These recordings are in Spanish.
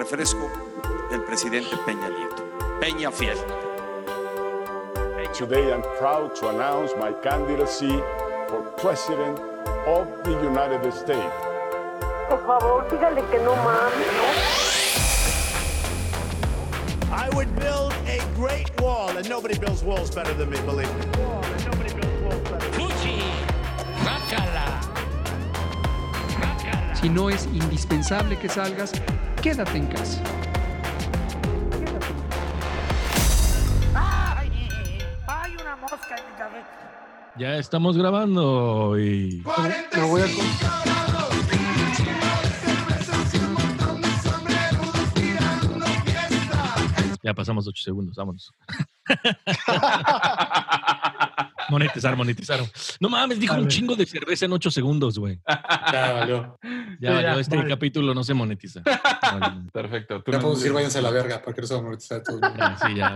refresco del presidente Peña Nieto. Peña Fiel. Today I'm proud to announce my candidacy for President of the United States. Por favor, dígale que no mames. I would build a great wall, and nobody builds walls better than me, believe me. Si no es indispensable que salgas, quédate en casa. Hay una mosca en mi cabeza. Ya estamos grabando y Lo voy a ya pasamos ocho segundos, vámonos. monetizar, monetizar. No mames, dijo un chingo de cerveza en ocho segundos, güey. Ya valió. Ya, valió, este capítulo no se monetiza. Vale. Perfecto. Tú Ya nos- podemos decir váyanse a la verga para que no se va a monetizar todo. Ya, sí, ya.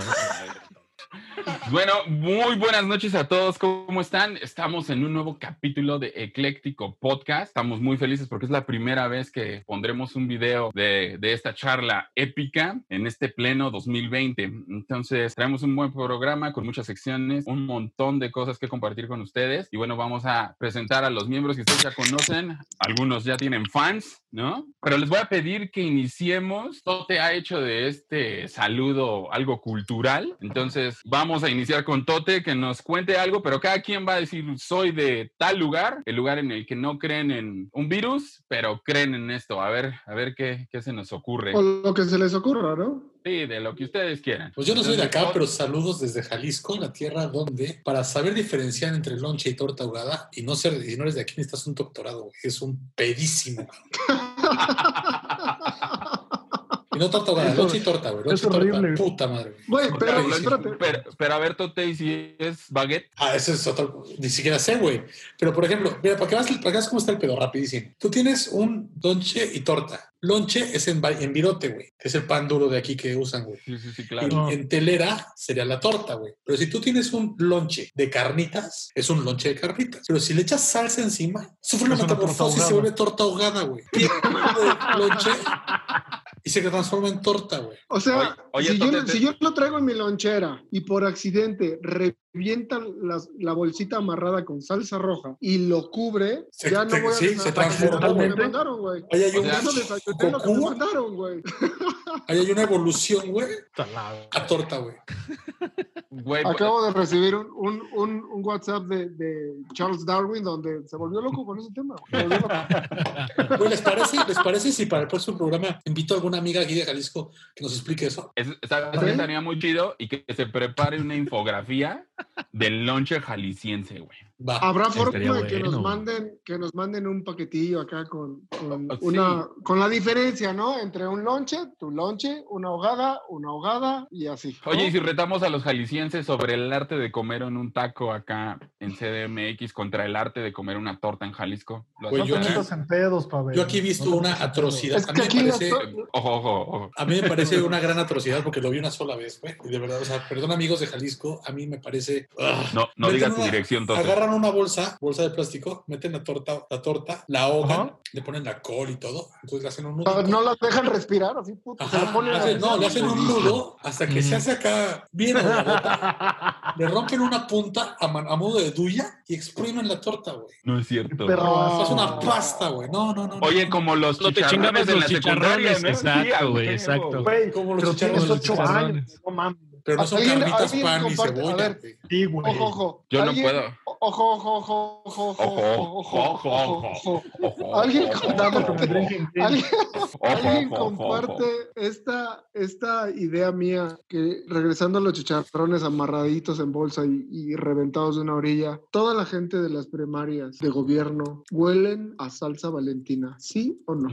Bueno, muy buenas noches a todos. ¿Cómo están? Estamos en un nuevo capítulo de Ecléctico Podcast. Estamos muy felices porque es la primera vez que pondremos un video de, de esta charla épica en este pleno 2020. Entonces, traemos un buen programa con muchas secciones, un montón de cosas que compartir con ustedes. Y bueno, vamos a presentar a los miembros que ustedes ya conocen. Algunos ya tienen fans, ¿no? Pero les voy a pedir que iniciemos. Tote ha hecho de este saludo algo cultural. Entonces, vamos a iniciar con Tote, que nos cuente algo, pero cada quien va a decir, soy de tal lugar, el lugar en el que no creen en un virus, pero creen en esto. A ver, a ver qué, qué se nos ocurre. O lo que se les ocurra, ¿no? Sí, de lo que ustedes quieran. Pues yo no soy de acá, pero saludos desde Jalisco, la tierra donde, para saber diferenciar entre lonche y torta ahogada, y no ser, y no eres de aquí, necesitas un doctorado. Es un pedísimo. y no torta ahogada, Eso- y torta, güey. Y torta, horrible. puta madre. Güey, Pero, pero pero, espérate. pero, a ver, Tote, ¿y si es baguette? Ah, ese es otro, ni siquiera sé, güey. Pero, por ejemplo, mira, para que veas, para que veas cómo está el pedo, rapidísimo. Tú tienes un lonche y torta. Lonche es en, en virote, güey, que es el pan duro de aquí que usan, güey. Sí, sí, sí, Y claro. en telera sería la torta, güey. Pero si tú tienes un lonche de carnitas, es un lonche de carnitas. Pero si le echas salsa encima, sufre una metamorfosis y se vuelve torta ahogada, güey. Tiene un lonche y se transforma en torta, güey. O sea, Oye, oye, si, yo, Tote, te- si yo lo traigo en mi lonchera y por accidente revienta las- la bolsita amarrada con salsa roja y lo cubre, Se- ya no te- voy a sí, se lo que transformó. me mandaron, güey. Ahí hay, un, Ya no desayuné lo que me mandaron, güey. ahí hay una evolución, güey, a torta, güey. Güey, Acabo de recibir un, un, un, un WhatsApp de, de Charles Darwin donde se volvió loco con ese tema. güey. Loco. ¿les parece, ¿Les parece si para el próximo programa invito a alguna amiga aquí de Jalisco que nos explique eso? Es- ¿Sabes qué estaría muy chido? Y que se prepare una infografía del lonche jalisciense, güey. Va. Habrá forma de que nos manden, que nos manden un paquetillo acá con, con sí. una, con la diferencia, ¿no? Entre un lonche, tu lonche, una ahogada, una ahogada y así. ¿no? Oye, y si retamos a los jaliscienses sobre el arte de comer en un taco acá en CDMX contra el arte de comer una torta en Jalisco. ¿Lo Güey, yo aquí, en pedos, Pavel. yo aquí he visto No una atrocidad. Es A mí me parece... to- Ojo, ojo, ojo. A mí me parece una gran atrocidad porque lo vi una sola vez, güey. Y de verdad, o sea, perdón amigos de Jalisco, a mí me parece... ugh. No, no digas tu dirección, Tote. Agarran una bolsa, bolsa de plástico, meten la torta, la torta, la ahogan, Ajá. le ponen la col y todo, entonces le hacen un Ah, nudo. No las dejan respirar, así, puto. se Ajá, la ponen hacen- no, le hacen un nudo hasta que se hace acá bien ahogada. Le rompen una punta a, man- a modo de duya y exprimen la torta, güey. No es cierto. Perro. Es una pasta, güey. No, no, no. no. Oye, como los No te de los la secundaria, ¿no? exacto, güey, exacto. Güey, Como los pero chicharrones. ocho años, no mames. Pero no son ¿Alguien- carnitas, alguien pan a cebolla. Sí, güey. Ojo, ojo. Yo no ¿Alguien- puedo. Ojo, ojo, ojo, ojo, ojo, Ojo, ojo, ojo, ojo, ojo. ojo. Alguien alguien, alguien ojo, ojo, comparte esta, esta idea mía que regresando a los chicharrones amarraditos en bolsa y, y reventados de una orilla, toda la gente de las primarias de gobierno huelen a salsa valentina, ¿sí o no?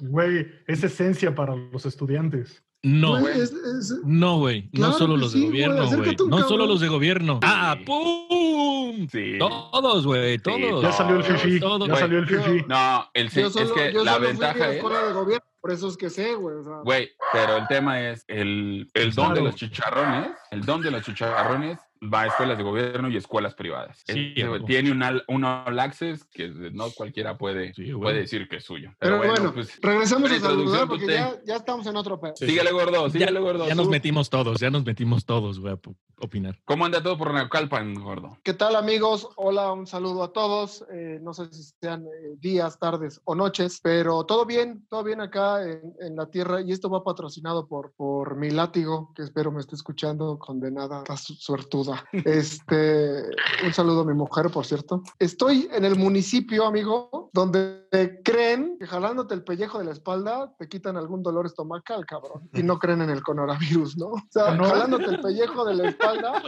Güey, es esencia para los estudiantes. No, Güey, es- es- no, güey. No solo los sí, de gobierno, güey. No cabrón. solo los de gobierno. ¡Ah, pum! Sí. Todos, güey, todos. Ya salió el fifi. todos. Ya salió el fifi. No, el yo es que yo la solo fui ventaja la es. escuela de gobierno, por eso es que sé, güey. O sea, Güey, pero el tema es el, el don de los chicharrones. El don de los chicharrones va a escuelas de gobierno y escuelas privadas. Sí, huevo. tiene un, all, un all access que no cualquiera puede, Sí, puede decir que es suyo. Pero, bueno, pues, regresemos a saludar porque Tute. ya, ya estamos en otro pedo. síguele, gordo, síguele, gordo. Ya nos metimos todos, ya nos metimos todos, güey, a opinar. ¿Cómo anda todo por Naucalpan, gordo? ¿Qué tal amigos? Hola, un saludo a todos. Eh, no sé si sean eh, días, tardes o noches, pero todo bien, todo bien acá en, en la tierra y esto va patrocinado por, por mi látigo, que espero me esté escuchando, condenada, está Este, un saludo a mi mujer, por cierto. Estoy en el municipio, amigo, donde creen que jalándote el pellejo de la espalda te quitan algún dolor estomacal, cabrón, y no creen en el coronavirus, ¿no? O sea, ¿No? jalándote el pellejo de la espalda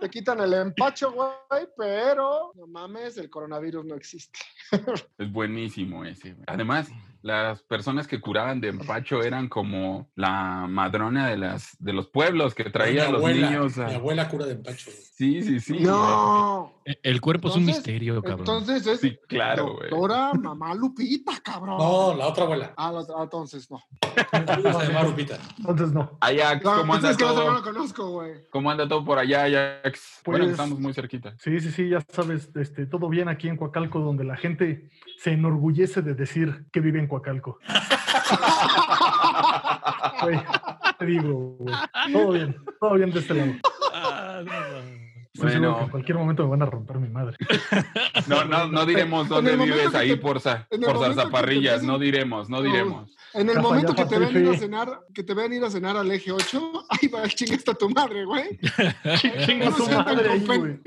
te quitan el empacho, güey, pero no mames, el coronavirus no existe. Es buenísimo ese. güey. Además, las personas que curaban de empacho eran como la madrona de las de los pueblos que traía a los abuela, niños. a- Mi abuela cura de empacho. güey. Sí, sí, sí. No. E- El cuerpo es un misterio, cabrón. Entonces es Sí, claro, güey. doctora mamá Lupita, cabrón. No, la otra abuela. Ah, la otra- entonces no. Mamá Lupita. Entonces no. Ajax, No, ¿cómo anda entonces que no, no todo? lo conozco, güey. ¿Cómo anda todo por allá, Ajax? bueno, Pues- estamos muy cerquita. Sí, sí, sí, ya sabes, este, todo bien aquí en Coacalco, donde la gente se enorgullece de decir que vive en Coacalco. Te digo, güey. Todo bien, todo bien de este lado. Seguro que Bueno, en cualquier momento me van a romper mi madre. no, no, no diremos dónde vives ahí te- por, sa- por zarzaparrillas. No diremos, no No. diremos. En el momento que te ven ir a cenar, que te ven ir a cenar al eje 8, ahí va el chinga está tu madre, güey. Chinga andan madre ahí, güey.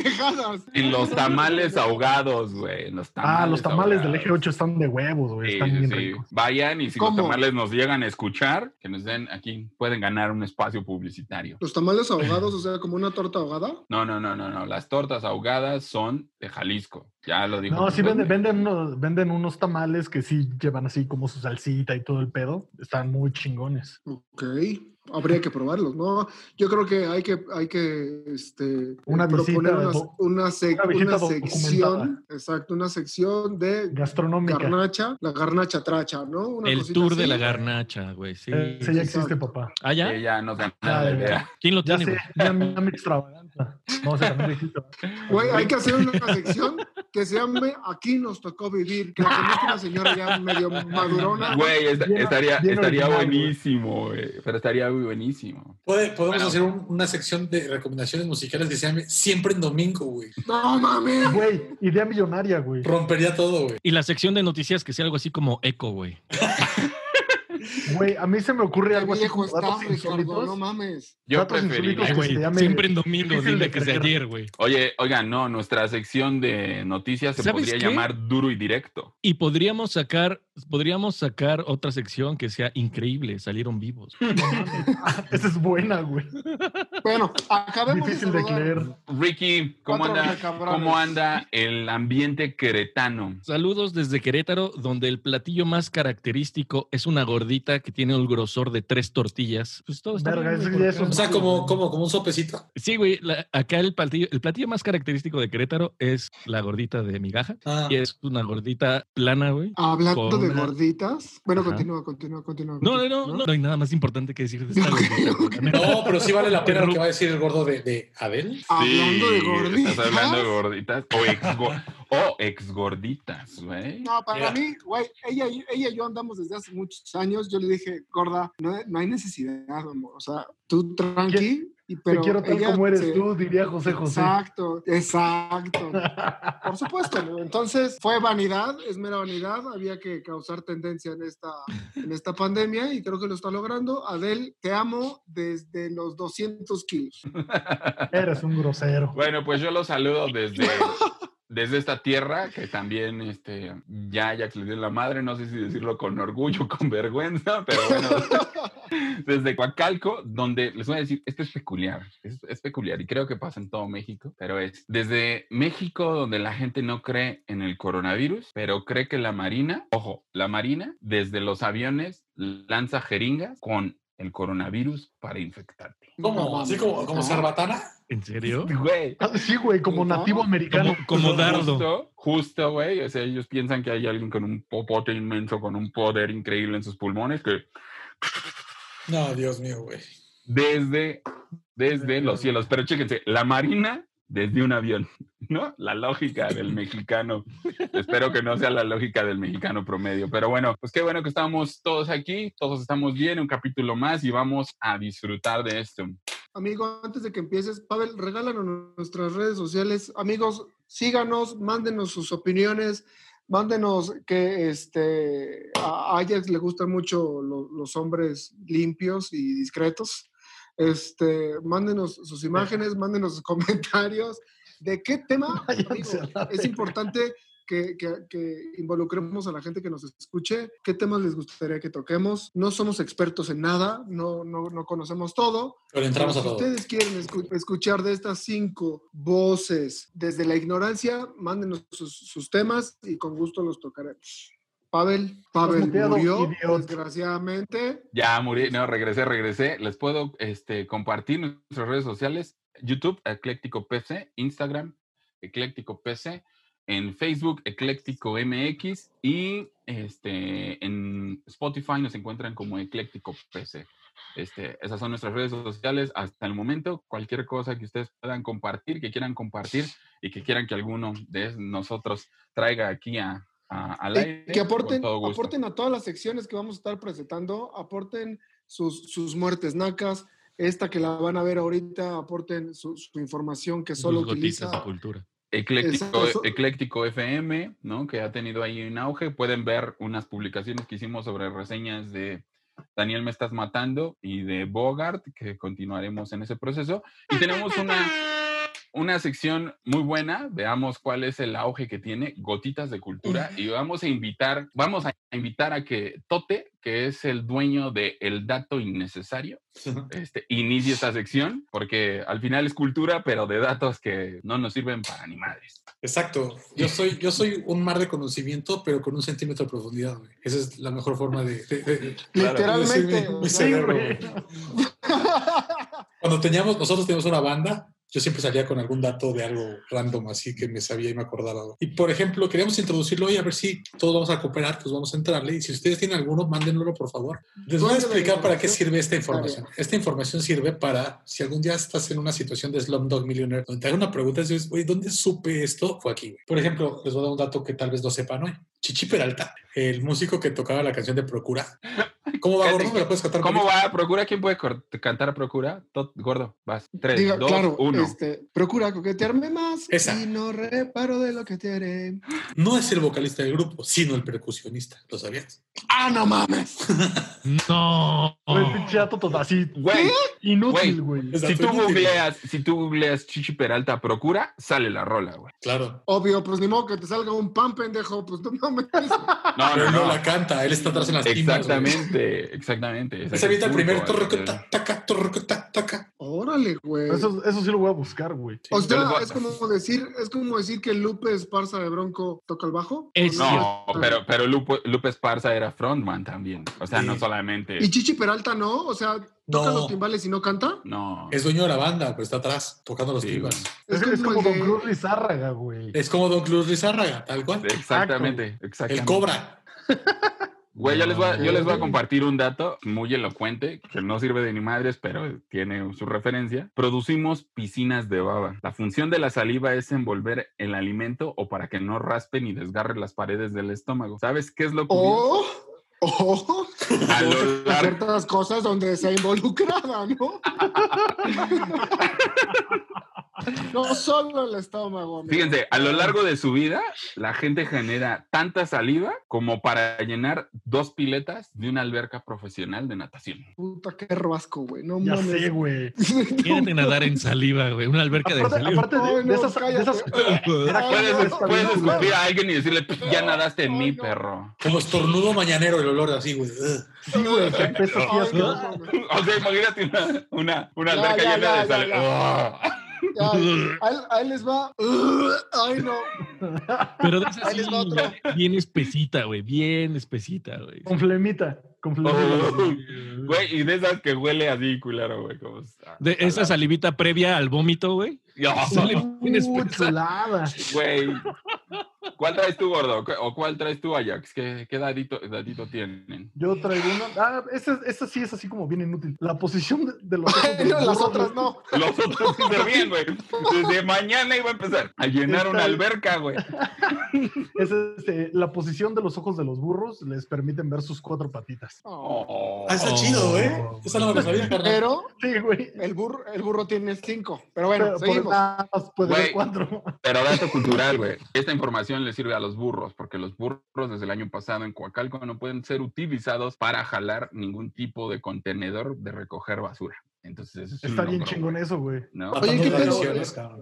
En los tamales ahogados, güey. Ah, los tamales del eje 8 están de huevos, güey. Sí, Están sí, bien sí. ricos. Vayan y si ¿Cómo? los tamales nos llegan a escuchar, que nos den aquí, pueden ganar un espacio publicitario. Los tamales ahogados, o sea, como una torta ahogada. No, no, no, no, no. Las tortas ahogadas son de Jalisco. Ya lo dijo. No, sí venden, venden, unos, venden unos tamales que sí llevan así como su salsita y todo el pedo. Están muy chingones. Ok, habría que probarlos, ¿no? Yo creo que hay que, hay que este, Una proponer una, una, sec- una sección, exacto, una sección de Gastronómica. garnacha, la garnacha tracha, ¿no? Una El tour de la garnacha, güey. Sí. Ese ya existe, papá. ¿Ah, ya? Ya, la ya. idea. ¿Quién lo Ya tiene? sé, ya, me- ya me extravaganza. No, o sea, también lo existe. Güey, hay que hacer una sección que se llame Aquí nos tocó vivir, que la conozca una señora ya medio madurona. Güey, estaría, estaría original, buenísimo, güey. Pero estaría muy buenísimo. Podemos Bueno. hacer un- una sección de recomendaciones musicales que se llame Siempre en Domingo, güey. No mames. Güey, idea millonaria, güey. Rompería todo, güey. Y la sección de noticias que sea algo así como eco, güey. Güey, a mí se me ocurre algo así como datos insólitos. no mames. Yo preferiría. güey. se llame Siempre en domingo, dile de que sea creer. ayer, güey. Oye, oigan, no, nuestra sección de noticias se ¿Sabes podría qué? llamar duro y directo. Y podríamos sacar, podríamos sacar otra sección que sea increíble, salieron vivos. Esa es buena, güey. Bueno, acabemos Difícil de creer. Ricky, ¿cómo anda. ¿cómo anda el ambiente queretano? Saludos desde Querétaro, donde el platillo más característico es una gordita que tiene el grosor de tres tortillas. Pues todo está Verga, bien, eso güey, ya ¿por es qué un- O sea, como, como, como un sopecito. Sí, güey, la- acá el platillo, el platillo más característico de Querétaro es la gordita de migaja. Ah. Y es una gordita plana, güey. Hablando de gorditas. Bueno, Ajá. continúa, continúa, continúa. No, no, no, no, no hay nada más importante que decir de esta No, gordita. güey, la neta. No, pero sí vale la pena lo que va a decir el gordo de, de Abel. Hablando de gorditas. Estás hablando de gorditas o ex, o ex gorditas, güey. No, para Mira. mí, güey, ella, y- ella y yo andamos desde hace muchos años. Yo le dije, gorda, no, no hay necesidad, amor. O sea, tú tranqui, y, Te pero quiero tal ella como eres se- tú, diría José José. Exacto, exacto. Por supuesto, ¿no? Entonces fue vanidad, es mera vanidad. Había que causar tendencia en esta, en esta pandemia y creo que lo está logrando. Adel, te amo desde los 200 kilos. Eres un grosero. Bueno, pues yo los saludo desde, desde esta tierra, que también este, ya, que le dio la madre, no sé si decirlo con orgullo, con vergüenza, pero bueno, desde Coacalco, donde les voy a decir, esto es peculiar, es, es peculiar y creo que pasa en todo México, pero es desde México, donde la gente no cree en el coronavirus, pero cree que la Marina, ojo, la Marina desde los aviones lanza jeringas con el coronavirus para infectarte. ¿Cómo? ¿Así como, como Cerbatana? ¿En serio? Güey. Ah, Sí, güey, como ¿No? nativo americano. Como, como dardo. Justo, justo, güey. O sea, ellos piensan que hay alguien con un popote inmenso, con un poder increíble en sus pulmones, que No, Dios mío, güey. desde desde los cielos. Pero chéquense, la Marina desde un avión, ¿no? La lógica del mexicano. Espero que no sea la lógica del mexicano promedio. Pero bueno, pues qué bueno que estamos todos aquí, todos estamos bien, un capítulo más y vamos a disfrutar de esto. Amigo, antes de que empieces, Pavel, regálanos nuestras redes sociales. Amigos, síganos, mándenos sus opiniones, mándenos que este, a Ajax le gustan mucho lo- los hombres limpios y discretos. Este, mándenos sus imágenes, mándenos sus comentarios. ¿De qué tema? A es importante que, que- que involucremos a la gente que nos escuche. ¿Qué temas les gustaría que toquemos? No somos expertos en nada, no, no, no conocemos todo. Pero entramos a si todo. ustedes quieren escu- escuchar de estas cinco voces desde la ignorancia, mándenos sus, sus temas y con gusto los tocaremos. Pavel, Pavel murió, idiota. desgraciadamente. Ya morí, no, regresé, regresé. Les puedo este, compartir nuestras redes sociales. YouTube, Ecléctico PC, Instagram, Ecléctico PC, en Facebook, Ecléctico MX y este, en Spotify nos encuentran como Ecléctico PC. Este, esas son nuestras redes sociales hasta el momento. Cualquier cosa que ustedes puedan compartir, que quieran compartir y que quieran que alguno de nosotros traiga aquí a, a- al Y aire. que aporten, aporten a todas las secciones que vamos a estar presentando, aporten sus, sus muertes nacas, esta que la van a ver ahorita, aporten su, su información que solo Sus utiliza. de cultura. Ecléctico, Eso- Ecléctico FM, ¿no? Que ha tenido ahí un auge. Pueden ver unas publicaciones que hicimos sobre reseñas de Daniel Me Estás Matando y de Bogart, que continuaremos en ese proceso. Y tenemos una, una sección muy buena. Veamos cuál es el auge que tiene, Gotitas de Cultura. Y vamos a invitar, vamos a invitar a que Tote, que es el dueño de El Dato Innecesario, este, inicie esta sección, porque al final es cultura, pero de datos que no nos sirven para ni madres. Exacto. Yo soy, yo soy un mar de conocimiento, pero con un centímetro de profundidad, güey. Esa es la mejor forma de... de- de- Literalmente. de mi- mi cerebro. Cuando teníamos, nosotros teníamos una banda, yo siempre salía con algún dato de algo random, así que me sabía y me acordaba. Y por ejemplo, queríamos introducirlo hoy a ver si todos vamos a cooperar, pues vamos a entrarle. Y si ustedes tienen alguno, mándenlo por favor. Les voy a explicar para qué sirve esta información. Esta información sirve para, si algún día estás en una situación de Slumdog Millionaire, donde te hagan una pregunta, dices, güey, ¿dónde supe esto? Fue aquí. Por ejemplo, les voy a dar un dato que tal vez no sepan hoy. Chichi Peralta, el músico que tocaba la canción de Procura. ¿Cómo va, gordo? ¿Me la puedes contar? ¿Cómo va? ¿Procura? ¿Quién puede cantar a Procura? Tot- gordo, vas. Tres, Diga, dos, claro, uno. este, procura coquetearme más Esa. y no reparo de lo que te haré. No es el vocalista del grupo, sino el percusionista. ¿Lo sabías? ¡Ah, no mames! No. Güey, pinche dato todo así. Güey, Inútil, güey. Si tú googleas, si tú googleas Chichi Peralta Procura, sale la rola, güey. Claro. Obvio, pues ni modo que te salga un pan, pendejo, pues no mames. No, Pero no, él no no. la canta, él está atrás en las timbas. Exactamente, exactamente. se avienta el es primer taca, torroco, ta, taca. Órale, güey. Eso, eso sí lo voy a buscar, güey. O sea, es como decir, es como decir que Lupe Esparza de Bronco toca el bajo. Es ¿O No, pero, pero Lupe, Lupe Esparza era frontman también. O sea, no solamente. Y Chichi Peralta no, o sea, toca No. los timbales y no canta. No. Es dueño de la banda, pues está atrás, tocando los Sí, timbas. Es, es como Don de- Cruz Lizárraga, güey. Es como Don Cruz Lizárraga, tal cual. Exactamente, exactamente. El cobra. Güey, yo les, voy a, yo les voy a compartir un dato muy elocuente que no sirve de ni madres, pero tiene su referencia. Producimos piscinas de baba. La función de la saliva es envolver el alimento o para que no raspe ni desgarre las paredes del estómago. ¿Sabes qué es lo curioso? O, o A lo largo- ciertas cosas donde sea involucrada, ¿no? no solo el estómago. amigo. Fíjense, a lo largo de su vida, la gente genera tanta saliva como para llenar dos piletas de una alberca profesional de natación. Puta, qué rasco, güey. No Ya mames. sé, güey. Quieren nadar en saliva, güey. Una alberca de saliva. aparte de, Ay, de no, esas, de esas- Ay, Puedes, puedes escupir a alguien y decirle, ya nadaste en mí, no. perro. Como estornudo mañanel el olor así, güey. Sí, güey. O sea, imagínate una, una, una Ya, alberca ya, llena ya, de ya, saliva. Ya. Ya, ahí, ahí les va. Ay, no. Pero de esa Ahí les va otro. bien espesita, güey. Bien espesita, güey. Con flemita. Con flemita. Oh, Güey, y de esas que huele así, culero, güey. Como, De esa salivita previa al vómito, güey. Ya, Sale bien Uy, espesa. chulada. Güey. ¿Cuál traes tú, gordo? ¿O cuál traes tú, Ajax? ¿Qué, qué dadito, dadito tienen? Yo traigo una. Ah, esa, esa sí es así como bien inútil. La posición de, de los ojos de No, los las burros, otras güey. no. Los otros sí se bien, güey. Desde mañana iba a empezar a llenar una alberca, güey. Es este, la posición de los ojos de los burros les permiten ver sus cuatro patitas. Oh. Ah, está chido, ¿eh? Esa no me la sabía, carnal. Pero Sí, güey. el burro, el burro tiene cinco. Pero bueno, Pero puede cuatro. Pero dato cultural, güey. Esta información le sirve a los burros, porque los burros desde el año pasado en Coacalco no pueden ser utilizados para jalar ningún tipo de contenedor de recoger basura. Entonces, eso es un Está bien logro, chingón eso, güey. ¿no? Oye, ¿qué pedo?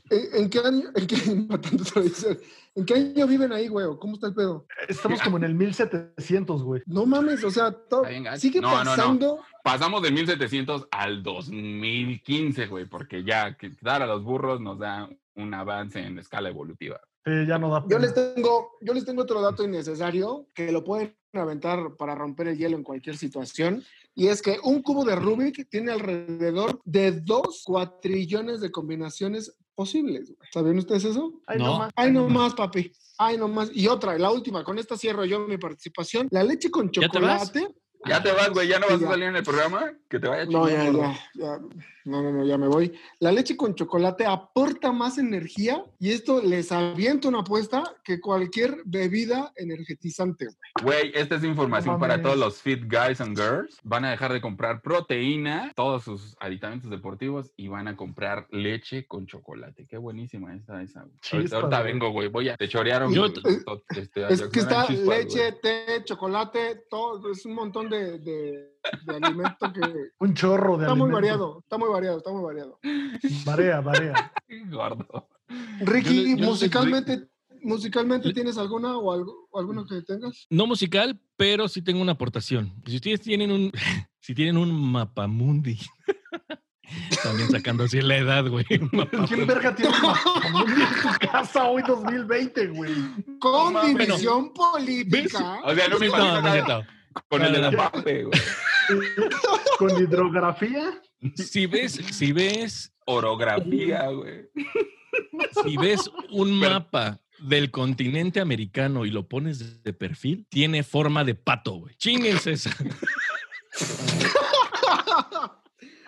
¿En, en qué año, en qué. ¿En qué año viven ahí, güey? ¿Cómo está el pedo? Estamos como en el 1700, güey. No mames, o sea, todo, sigue No, no, no. pasando. Pasamos de 1700 al 2015, güey, porque ya que dar a los burros nos da un avance en escala evolutiva. Sí, ya no da. Yo les tengo, yo les tengo otro dato innecesario que lo pueden aventar para romper el hielo en cualquier situación. Y es que un cubo de Rubik tiene alrededor de dos cuatrillones de combinaciones posibles. ¿Sabían ustedes eso? Ay, No. más. Ay, no más, papi. Ay, no más. Y otra, la última, con esta cierro yo mi participación. La leche con ¿Ya te vas? chocolate. Ya te vas, güey, ya no Sí, vas a salir en el programa. Que te vaya No, ya, ya, ya. No, no, no, ya me voy. La leche con chocolate aporta más energía y esto les avienta una apuesta que cualquier bebida energetizante. güey. Güey, esta es información No para todos los fit guys and girls. Van a dejar de comprar proteína, todos sus aditamentos deportivos y van a comprar leche con chocolate. Qué buenísima está esa. güey. Ahorita, güey. vengo, güey. Voy a. Te chorearon. Yo- es- to- este, Es que está leche, güey. té, chocolate, todo, es un montón de, de, de alimento que Un chorro de está muy alimento. variado, está muy variado, está muy variado. Marea, marea. Gordo. Ricky, Yo yo musicalmente, musicalmente ¿tienes alguna o algo, o alguno que tengas? No musical, pero sí tengo una aportación. Si ustedes tienen un, si tienen un mapamundi, también sacando así la edad, güey. ¿Quién verga tiene un mapamundi en su casa hoy 2020, güey? Con división política. O sea, no me No, imagino no nada cierto. Con el de la Ya. pape, güey. Con hidrografía. Si ves, si ves, Orografía, güey. si ves un Pero- mapa del continente americano y lo pones de perfil, tiene forma de pato, güey. Chinguense esa.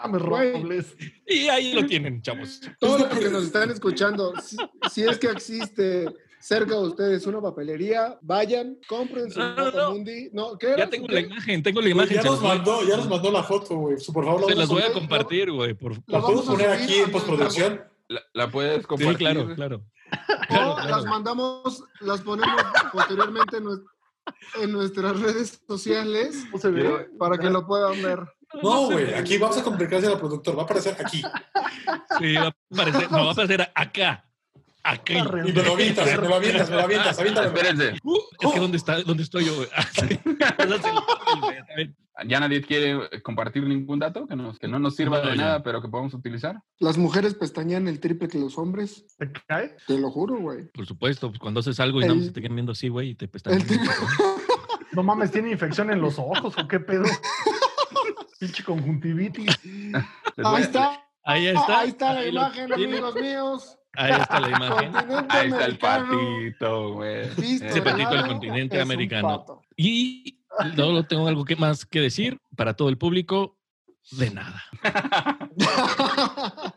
Robles. Y ahí lo tienen, chavos. Todos los que nos están escuchando, si, si es que existe cerca de ustedes una papelería, vayan, compren su No, no, no. Mapamundi. No, ¿qué Ya tengo ¿Qué? la imagen, tengo la Güey, imagen. ya nos mandó, ya nos mandó la foto, güey. Por favor, la Se las voy a compartir, güey. Por, ¿La La podemos vamos a poner aquí en postproducción? La, la puedes Sí, compartir. claro, claro. O Claro, las mandamos, las ponemos posteriormente en, nues- en nuestras redes sociales para que lo puedan ver. No, güey, aquí vamos a complicarse al productor. Va a aparecer aquí. Sí, va a aparecer, no, va a aparecer acá. Aquí. Y me lo avientas, me lo avientas, me lo avientas. Aviéntame. Espérense. Uh, es que ¿dónde está? ¿Dónde estoy yo? Ah. ¿Ya nadie quiere compartir ningún dato que, nos, que no nos sirva No, de ya. nada, pero que podamos utilizar? Las mujeres pestañean el triple que los hombres. ¿Te cae? Te lo juro, güey. Por supuesto, pues cuando haces algo y nada más El- se te quedan viendo así, güey, y te El pestañean. tri- No mames, ¿tiene infección en los ojos o qué pedo? Pinche conjuntivitis. Ahí está. Ahí está. Ahí está la imagen, amigos míos. Ahí está la imagen. Ahí está el patito, güey. Ese patito del continente es americano. Y luego tengo algo que más que decir para todo el público. De nada.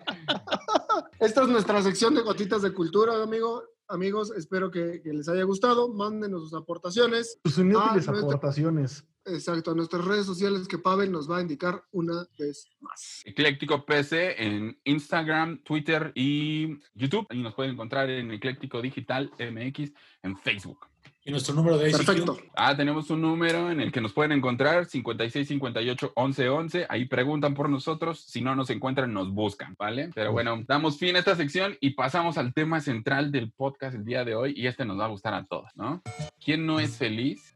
Esta es nuestra sección de gotitas de cultura, amigo. Amigos, espero que, que les haya gustado. Mándenos sus aportaciones. Sus inútiles no, aportaciones. Exacto, a nuestras redes sociales que Pavel nos va a indicar una vez más. Ecléctico PC en Instagram, Twitter y YouTube. Y nos pueden encontrar en Ecléctico Digital MX en Facebook. Y nuestro número de ICQ. Perfecto. Ah, tenemos un número en el que nos pueden encontrar, 56 58 11 11. Ahí preguntan por nosotros. Si no nos encuentran, nos buscan, ¿vale? Pero bueno, damos fin a esta sección y pasamos al tema central del podcast el día de hoy. Y este nos va a gustar a todos, ¿no? ¿Quién no es feliz?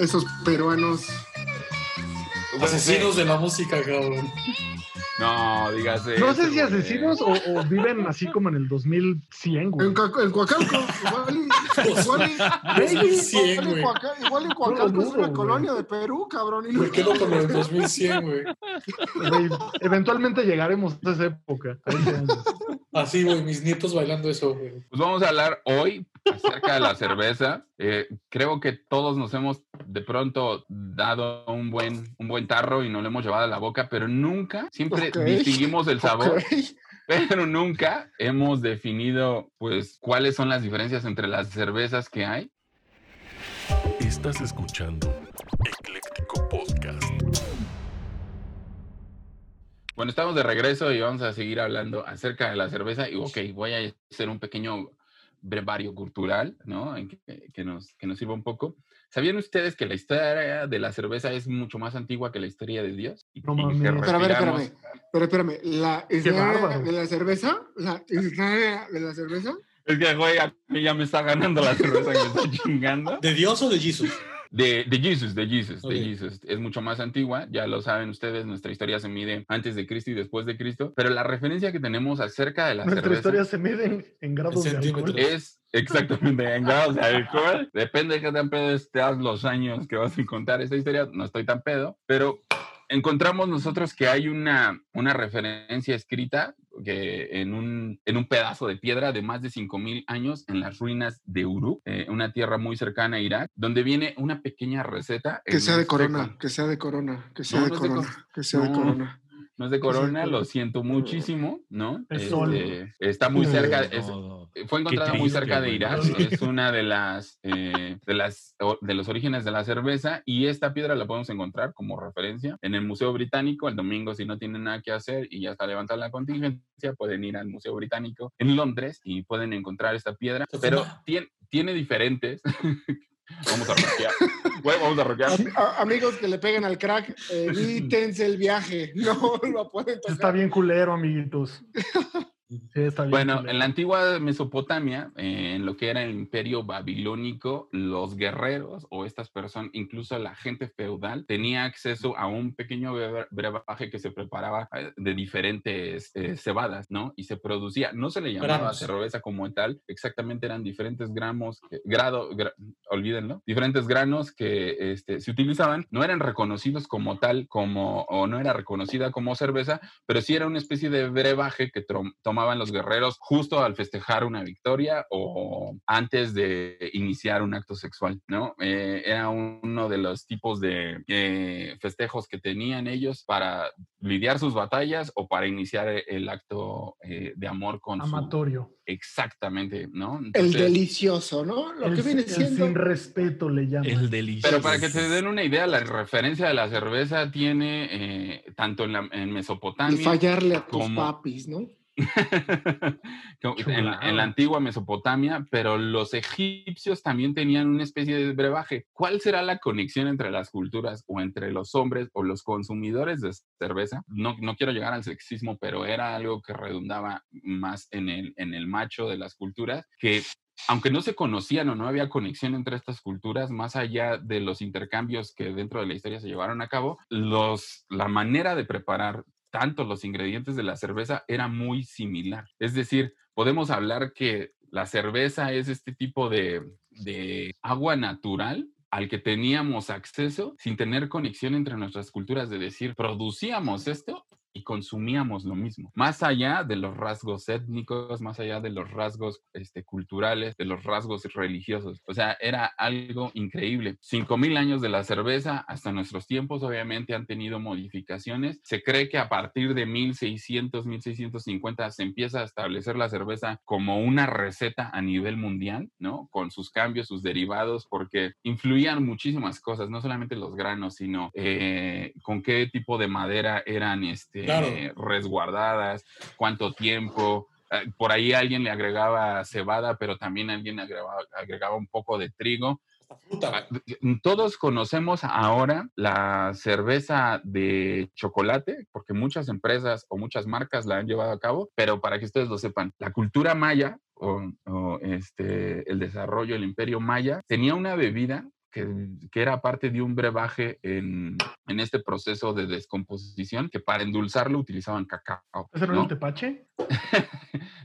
Esos peruanos. Asesinos de la música, cabrón. No, dígase. No sé si güey. asesinos o, o viven así como en el 2100, güey. En, en Coacalco, igual igual y Coacalco es una güey. colonia de Perú, cabrón. Y no- Me quedo con lo del 2100, güey. Güey, Eventualmente llegaremos a esa época. Así, güey, mis nietos bailando eso, güey. Pues vamos a hablar hoy acerca de la cerveza. Eh, creo que todos nos hemos de pronto dado un buen, un buen tarro y nos lo hemos llevado a la boca, pero nunca, siempre Distinguimos el sabor, pero nunca hemos definido, pues, cuáles son las diferencias entre las cervezas que hay. Estás escuchando Ecléctico Podcast. Bueno, estamos de regreso y vamos a seguir hablando acerca de la cerveza. Y, ok, voy a hacer un pequeño brevario cultural, ¿no? En que, que nos, que nos sirva un poco. ¿Sabían ustedes que la historia de la cerveza es mucho más antigua que la historia de Dios? No mames. Pero a ver, espérame. Pero espérame, ¿la historia de la cerveza? ¿La historia de la cerveza? Es que, güey, a mí ya me está ganando la cerveza que me está chingando. ¿De Dios o de Jesus? De, de Jesus, de Jesus, de Jesus. Es mucho más antigua, ya lo saben ustedes, nuestra historia se mide antes de Cristo y después de Cristo, pero la referencia que tenemos acerca de la Nuestra cerveza historia se mide en, en grados de alcohol. es exactamente en grados de alcohol. Depende de qué tan pedo estés los años que vas a contar esta historia, no estoy tan pedo, pero encontramos nosotros que hay una, una referencia escrita que en, un, en un pedazo de piedra de más de 5.000 años en las ruinas de Uruk, eh, una tierra muy cercana a Irak, donde viene una pequeña receta. Que sea de corona, con- que sea de corona, que sea No, de no es de corona, co- que sea de corona. No es de corona, lo siento muchísimo, ¿no? Es. Este, está muy cerca, es- No, fue encontrada muy cerca de. Irak, es una de las, eh, de las de los orígenes de la cerveza y esta piedra la podemos encontrar como referencia en el Museo Británico el domingo si no tienen nada que hacer y ya está levantada la contingencia pueden ir al Museo Británico en Londres y pueden encontrar esta piedra, pero tiene diferentes. vamos a rockear. Vamos a rockear. Am- a- amigos que le peguen al crack, evítense el viaje. No lo pueden tocar. Está bien culero, amiguitos. Sí, está bien Bueno, en la antigua Mesopotamia, eh, en lo que era el imperio babilónico, los guerreros o estas personas, incluso la gente feudal, tenía acceso a un pequeño bre- brebaje que se preparaba eh, de diferentes eh, cebadas, ¿no? Y se producía, no se le llamaba cerveza como tal, exactamente eran diferentes gramos, eh, grado, gra- olvídenlo, diferentes granos que este, se utilizaban, no eran reconocidos como tal, como, o no era reconocida como cerveza, pero sí era una especie de brebaje que trom- tomaban los guerreros justo al festejar una victoria o antes de iniciar un acto sexual, ¿no? Eh, era uno de los tipos de eh, festejos que tenían ellos para lidiar sus batallas o para iniciar e- el acto eh, de amor con su... Amatorio. Exactamente, ¿no? El delicioso, ¿no? Lo El, que viene el siendo. sin respeto le llaman. El delicioso. Pero para que te den una idea, la referencia de la cerveza tiene eh, tanto en, la, en Y Mesopotamia fallarle a tus como- papis, ¿no? en la antigua Mesopotamia, pero los egipcios también tenían una especie de brebaje. ¿Cuál será la conexión entre las culturas o entre los hombres o los consumidores de cerveza? No, no quiero llegar al sexismo, pero era algo que redundaba más en el, en el macho de las culturas, que aunque no se conocían o no había conexión entre estas culturas, más allá de los intercambios que dentro de la historia se llevaron a cabo, los, la manera de preparar tanto los ingredientes de la cerveza era muy similar. Es decir, podemos hablar que la cerveza es este tipo de, de agua natural al que teníamos acceso sin tener conexión entre nuestras culturas de decir, producíamos esto y consumíamos lo mismo. Más allá de los rasgos étnicos, más allá de los rasgos este, culturales, de los rasgos religiosos. O sea, era algo increíble. Cinco mil años de la cerveza hasta nuestros tiempos obviamente han tenido modificaciones. Se cree que a partir de 1600, 1650 se empieza a establecer la cerveza como una receta a nivel mundial, ¿no? Con sus cambios, sus derivados, porque influían muchísimas cosas, no solamente los granos, sino eh, con qué tipo de madera eran este, Claro. resguardadas, cuánto tiempo. Eh, Por ahí alguien le agregaba cebada, pero también alguien agregaba, agregaba un poco de trigo. Fruta. Todos conocemos ahora la cerveza de chocolate, porque muchas empresas o muchas marcas la han llevado a cabo, pero para que ustedes lo sepan, la cultura maya o, o, este, el desarrollo del imperio maya tenía una bebida que, que era parte de un brebaje en, en este proceso de descomposición, que para endulzarlo utilizaban cacao. ¿Ese no, ¿no? es el tepache?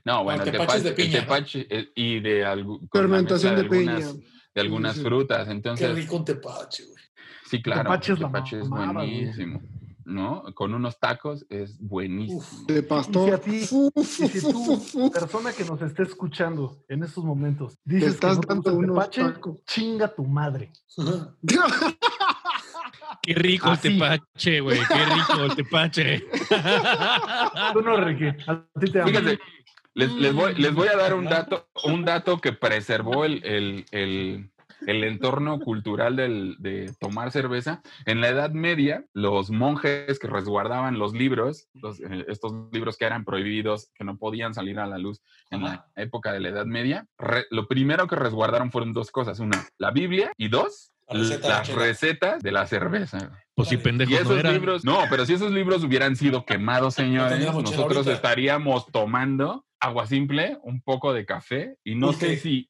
No, bueno, el el tepache es de el piña, eh, y de, Fermentación de algunas, piña. de algunas Sí, sí. frutas. Qué Entonces, rico un tepache, güey. sí, claro, tepache es la tepache es mamada, güey. ¿No? Con unos tacos es buenísimo. De Y si pastor. a ti, y si tú, persona que nos esté escuchando en estos momentos, Te dices que estás no te gusta dando el unos tepache, tacos. chinga tu madre. Qué rico Así. el tepache, güey. Qué rico el tepache. Tú no, Ricky. A ti te amo. Fíjate, les, les voy, les voy a dar un dato, un dato que preservó el, el- el- el entorno cultural del- de tomar cerveza. En la Edad Media, los monjes que resguardaban los libros, los, eh, estos libros que eran prohibidos, que no podían salir a la luz en la época de la Edad Media, re- lo primero que resguardaron fueron dos cosas. Una, la Biblia y dos, La receta las chela. recetas de la cerveza. Pues si Y pendejos esos no eran. libros, no, pero si esos libros hubieran sido quemados, señores, nosotros ahorita. estaríamos tomando agua simple, un poco de café y no sé si.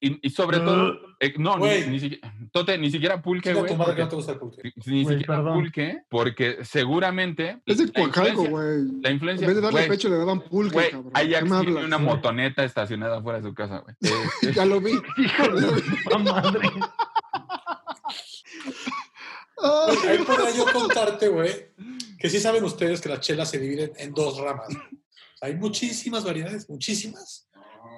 Y, sobre todo, eh, no, ni, ni siquiera, Tote, ni siquiera pulque, güey. no te gusta el pulque. Ni siquiera perdón. pulque, porque seguramente. Es de influencia- güey. La En influencia. vez de darle pecho, le daban pulque, güey, cabrón. Ajax ¿Qué me tiene hablas? una motoneta estacionada fuera de su casa, güey. Ya lo vi. Hijo de madre. Ahí podría yo contarte, güey, que sí saben ustedes que las chelas se dividen en dos ramas. Hay muchísimas variedades, muchísimas,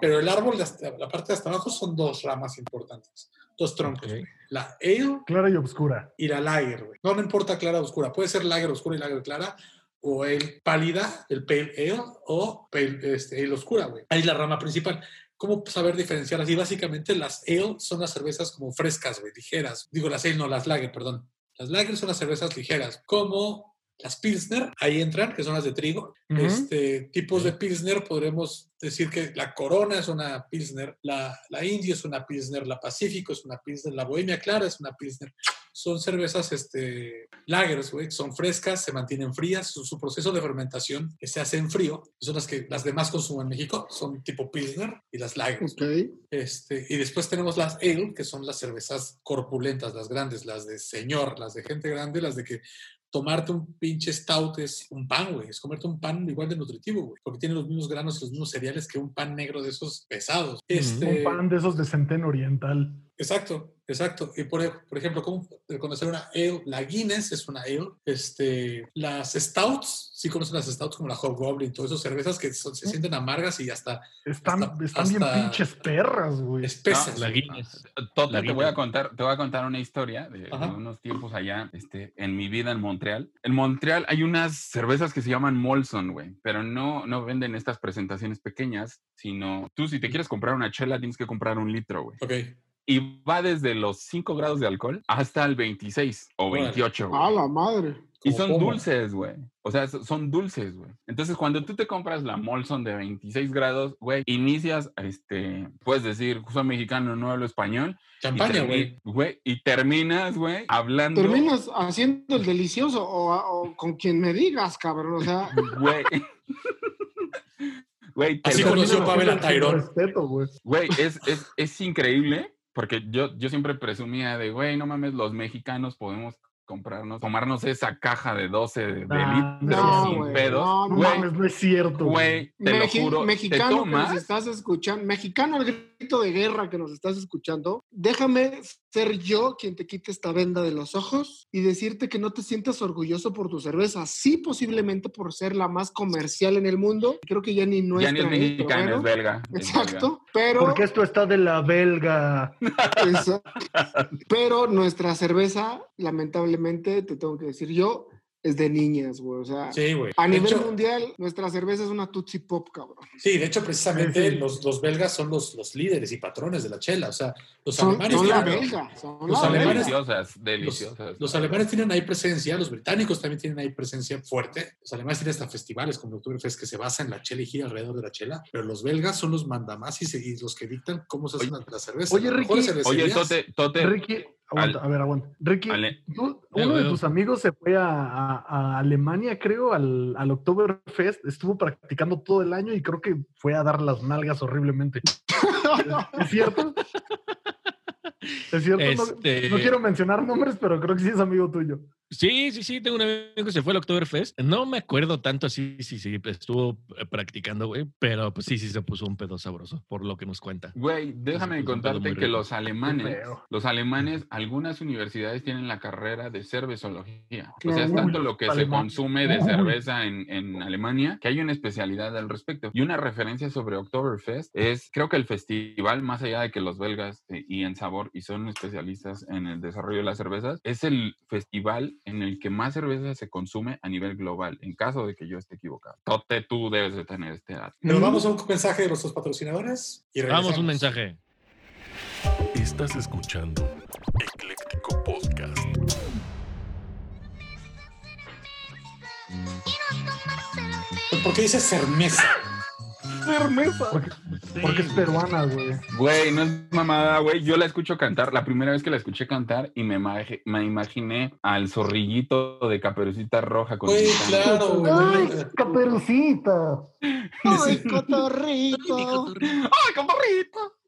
pero el árbol, de hasta- la parte de hasta abajo, son dos ramas importantes, dos troncos. Ok. güey. La ale Clara y oscura. y la lager, güey. No, no importa clara o oscura, puede ser lager oscura y lager clara, o el pálida, el pale ale, o pale, este, ale oscura, güey. Ahí es la rama principal. ¿Cómo saber diferenciarlas? Y básicamente las ale son las cervezas como frescas, güey, ligeras. Digo, las ale no, las lager, perdón. Las lager son las cervezas ligeras, como las pilsner, ahí entran, que son las de trigo. Ujú. este, tipos de pilsner, podremos decir que la Corona es una pilsner, la, la India es una pilsner, la Pacífico es una pilsner, la Bohemia Clara es una pilsner. Son cervezas este, lagers, güey, son frescas, se mantienen frías, su, su proceso de fermentación que se hace en frío, son las que las demás consumo en México, son tipo pilsner y las lagers. ok. Este, y después tenemos las ale, que son las cervezas corpulentas, las grandes, las de señor, las de gente grande, las de que tomarte un pinche stout es un pan, güey. Es comerte un pan igual de nutritivo, güey. Porque tiene los mismos granos y los mismos cereales que un pan negro de esos pesados. Este, Un pan de esos de centeno oriental. Exacto, exacto. Y por, ej- por ejemplo, ¿cómo conocer una ale? La Guinness es una ale. Este, las stouts, sí conocen las stouts como la Hobgoblin, todas esas cervezas que son- se sienten amargas y hasta Están, Hasta- están bien hasta- pinches perras, güey. espesas. La. Guinness. Tote, La te voy a contar, te voy a contar una historia de, unos tiempos allá, este, en mi vida en Montreal. En Montreal hay unas cervezas que se llaman Molson, güey, pero no, no venden estas presentaciones pequeñas, sino tú si te quieres comprar una chela tienes que comprar un litro, güey. Ok. Y va desde los 5 grados de alcohol hasta el 26 o Órale. 28, güey. A la madre. Y ¿Cómo, son cómo? dulces, güey. O sea, so- son dulces, güey. Entonces, cuando tú te compras la Molson de 26 grados, güey, inicias, este, puedes decir, soy mexicano, no hablo español. Champaña, güey. Güey, y terminas, güey, hablando. Terminas haciendo el delicioso o, o con quien me digas, cabrón. O sea, Güey. Güey, te Así conoció Terminan Pavel a haciendo sin Tyrone. respeto, güey. Güey, es, es, es increíble porque yo, yo siempre presumía de, güey, no mames, los mexicanos podemos comprarnos, tomarnos esa caja de 12 de, de Ah, litros no, sin güey, pedos. no, No mames, no es cierto. güey. te Mexi- lo juro, te mexicano que nos tomas estás escuchando, mexicano al grito de guerra que nos estás escuchando, déjame ser yo quien te quite esta venda de los ojos y decirte que no te sientas orgulloso por tu cerveza. Sí, posiblemente por ser la más comercial en el mundo. Creo que ya ni ya nuestra ni es bueno. es belga. es belga. Exacto, pero, Porque esto está de la belga. Esa- pero nuestra cerveza, lamentablemente, te tengo que decir yo, es de niñas, güey. O sea, Sí, güey. a De nivel hecho- mundial, nuestra cerveza es una Tootsie Pop, cabrón. Sí, de hecho, precisamente Sí, sí. Los, los belgas son los, los líderes y patrones de la chela. O sea, los Son, alemanes son la tienen- belga. Son los la alemanes- belga. Deliciosas, deliciosas. Los alemanes tienen ahí presencia, los británicos también tienen ahí presencia fuerte. Los alemanes tienen hasta festivales como Oktoberfest que se basa en la chela y gira alrededor de la chela, pero los belgas son los mandamás y, se- y los que dictan cómo se hace Oye- la, cerveza. Oye, Ricky. Oye, Tote, Tote, Ricky, aguanta, a ver, aguanta. Ricky, Ale- tú- uno de tus amigos se fue a, a- a Alemania, creo, al, al Oktoberfest. Estuvo practicando todo el año y creo que fue a dar las nalgas horriblemente. ¿Es cierto? Es cierto, no- Este- no, quiero mencionar nombres, pero creo que sí es amigo tuyo. Sí, sí, sí, tengo un amigo que se fue al Oktoberfest. No me acuerdo tanto así, sí, sí, estuvo eh, practicando, güey, pero pues sí, sí se puso un pedo sabroso, por lo que nos cuenta. Güey, déjame contarte que los alemanes, los alemanes, algunas universidades tienen la carrera de cervezología. O sea, es tanto lo que se consume de cerveza en, en Alemania que hay una especialidad al respecto. Y una referencia sobre Oktoberfest es, creo que el festival, más allá de que los belgas eh, y en sabor y son especialistas en el desarrollo de las cervezas, es el festival en el que más cerveza se consume a nivel global, en caso de que yo esté equivocado. Tote, tú debes de tener este dato. Pero vamos a un mensaje de nuestros patrocinadores y Vamos, un regresamos. mensaje. Estás escuchando Ecléctico Podcast. ¿Por qué dice cermesa? Porque, porque es peruana, güey. Güey, no es mamada, güey. Yo la escucho cantar, la primera vez que la escuché cantar y me, imagi- me imaginé al zorrillito de caperucita roja con Güey, claro, güey. Caperucita. ¡Ay, cotorrito! ¡Ay, caporrito!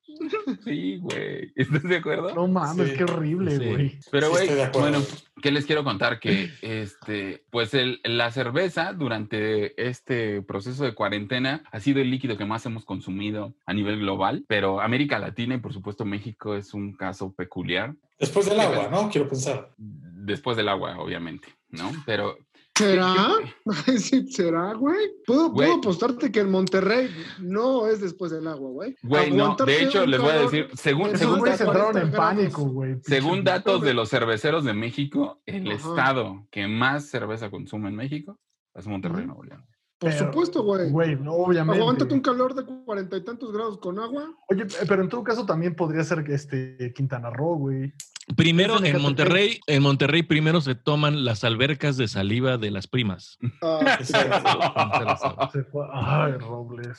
Sí, güey. ¿Estás de acuerdo? No mames, Sí. qué horrible, Sí. güey. Pero, güey, bueno, ¿qué les quiero contar? Que, este, pues el, la cerveza durante este proceso de cuarentena ha sido el líquido que más hemos consumido a nivel global, pero América Latina y por supuesto México es un caso peculiar, Después del agua, ¿no? Quiero pensar. después del agua, obviamente, ¿no? Pero ¿Será? Sí, ¿Será, güey? ¿Puedo, apostarte que en Monterrey no es después del agua, güey. Güey, no, de hecho, les voy a decir, según, según, güeyes datos, entraron en 40 grados. pánico, güey. según datos de los cerveceros de México, el Ajá. estado que más cerveza consume en México es Monterrey. Nuevo León. Por Pero, supuesto, güey. Güey, no, obviamente. Aguántate un calor de cuarenta y tantos grados con agua. Oye, pero en todo caso también podría ser que este Quintana Roo, güey. Primero, en. Monterrey, en Monterrey primero se toman las albercas de saliva de las primas. Ah, Se fue- Ay, Robles.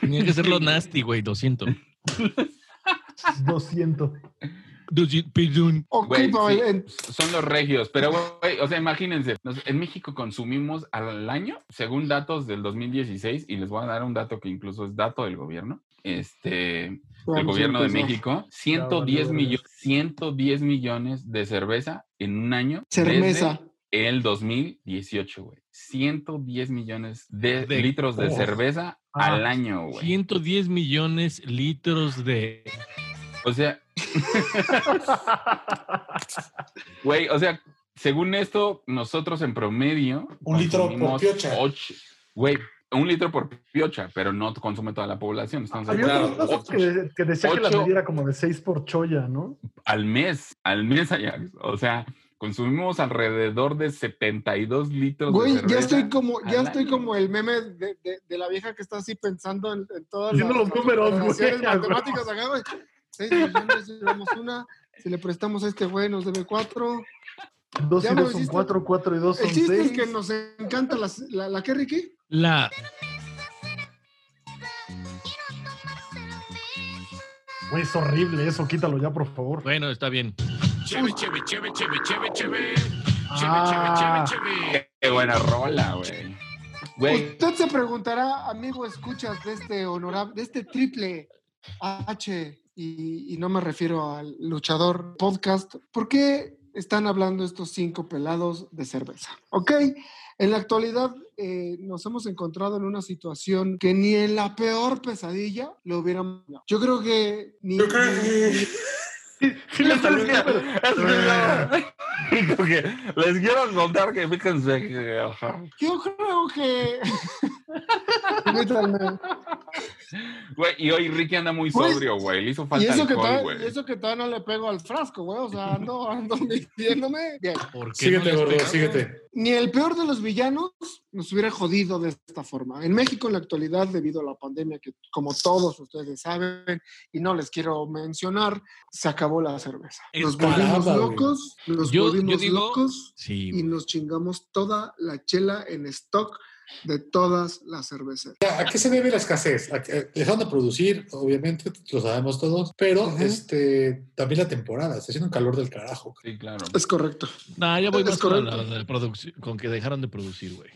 Tenía que serlo nasty, güey, 200. 200. 200, pidun. ok, Güey, sí. Son los regios, pero güey, o sea, imagínense, nos- en México consumimos al año, según datos del 2016, y les voy a dar un dato que incluso es dato del gobierno, este, el gobierno de. México, 110, valió millo- 110 millones de cerveza en un año. Cerveza. desde el 2018, güey. 110 millones de, De- litros de Oh. cerveza Ah. al año, güey. 110 millones litros de. O sea, güey, o sea, según esto, nosotros en promedio. Un litro por piocha. Güey, un litro por piocha, pero no consume toda la población. Estamos Había hablando otros de datos que, que decía que la ocho- medida era como de 6 por cholla, ¿no? al mes, al mes allá. O sea, consumimos alrededor de 72 litros Güey, de ya cerveza. estoy como, ya estoy año. como el meme de, de- de la vieja que está así pensando en, en todas Haciendo los números, güey, matemáticas acá, güey. Seis millones, llevamos una. Si le prestamos a este güey, nos debe cuatro. 2 Ya y 2 son 4, 4 y 2 son El chiste es 6. que nos encanta las- la, la, Ricky. La. Güey, es horrible eso, quítalo ya, por favor. Bueno, está bien. Ah, Qué buena rola, güey. Güey, Usted se preguntará, amigo, escuchas de este honorable, de este triple H, y, y no me refiero al luchador podcast, ¿por qué están hablando estos cinco pelados de cerveza? Ok, en la actualidad eh, nos hemos encontrado en una situación que ni en la peor pesadilla lo hubiéramos. Yo creo que ni. Yo creo que- Digo que les quiero contar que fíjense que. Yo creo que. Güey, y hoy Ricky anda muy Pues, sobrio, güey. Le hizo Y falta eso, que alcohol, todavía, güey. y eso que todavía no le pego al frasco, güey. O sea, ando, ando midiéndome. Bien. ¿Por qué Síguete, no gordo, síguete. Ni el peor de los villanos nos hubiera jodido de esta forma. En México, en la actualidad, debido a la pandemia, que como todos ustedes saben, y no les quiero mencionar, se acabó la cerveza. Es Nos volvimos locos, nos Yo- yo volvimos digo- locos Sí. y nos chingamos toda la chela en stock de todas las cervezas. ¿A qué se debe la escasez? Que dejaron de producir, obviamente, lo sabemos todos, pero Ujú. este, también la temporada, está haciendo un calor del carajo. Sí, claro. Es correcto. No, ya voy Es más con, la de con que dejaron de producir, güey.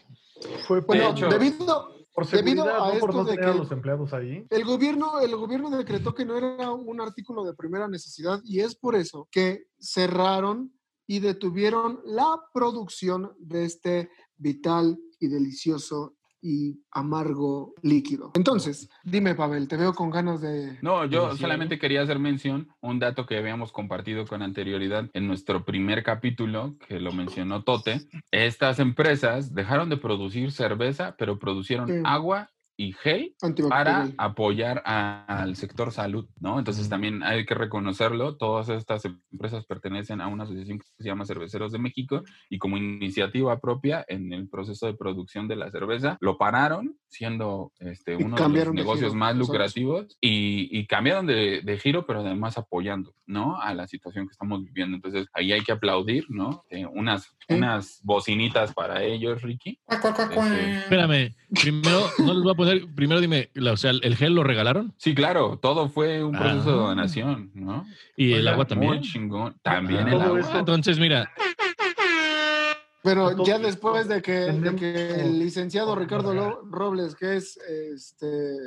Fue Bueno, hecho- debido, Por Debido a no por esto no de que- los empleados ahí. El gobierno, el gobierno decretó que no era un artículo de primera necesidad y es por eso que cerraron y detuvieron la producción de este vital y delicioso y amargo líquido. Entonces, dime, Pavel, te veo con ganas de... No, yo solamente quería hacer mención un dato que habíamos compartido con anterioridad en nuestro primer capítulo, que lo mencionó Tote. Estas empresas dejaron de producir cerveza, pero producieron Sí. agua y gel para apoyar a- al sector salud, ¿no? Entonces también hay que reconocerlo, todas estas empresas pertenecen a una asociación que se llama Cerveceros de México y como iniciativa propia en el proceso de producción de la cerveza, lo pararon siendo este, uno de los cambiaron de negocios giro, más lucrativos y, y cambiaron de, de giro, pero además apoyando, ¿no? A la situación que estamos viviendo. Entonces ahí hay que aplaudir, ¿no? Eh, unas, Sí. unas bocinitas para ellos, Ricky. Este, Espérame, primero, no les voy a poner, primero dime, la- o sea, ¿el gel lo regalaron? Sí, claro, todo fue un proceso de Ah. donación, ¿no? ¿Y el Oiga, agua Muy también? chingón. También Ah, el agua. esto- Entonces, mira, Pero ya después de que, de tenemos- que el licenciado Ricardo Robles, que es este,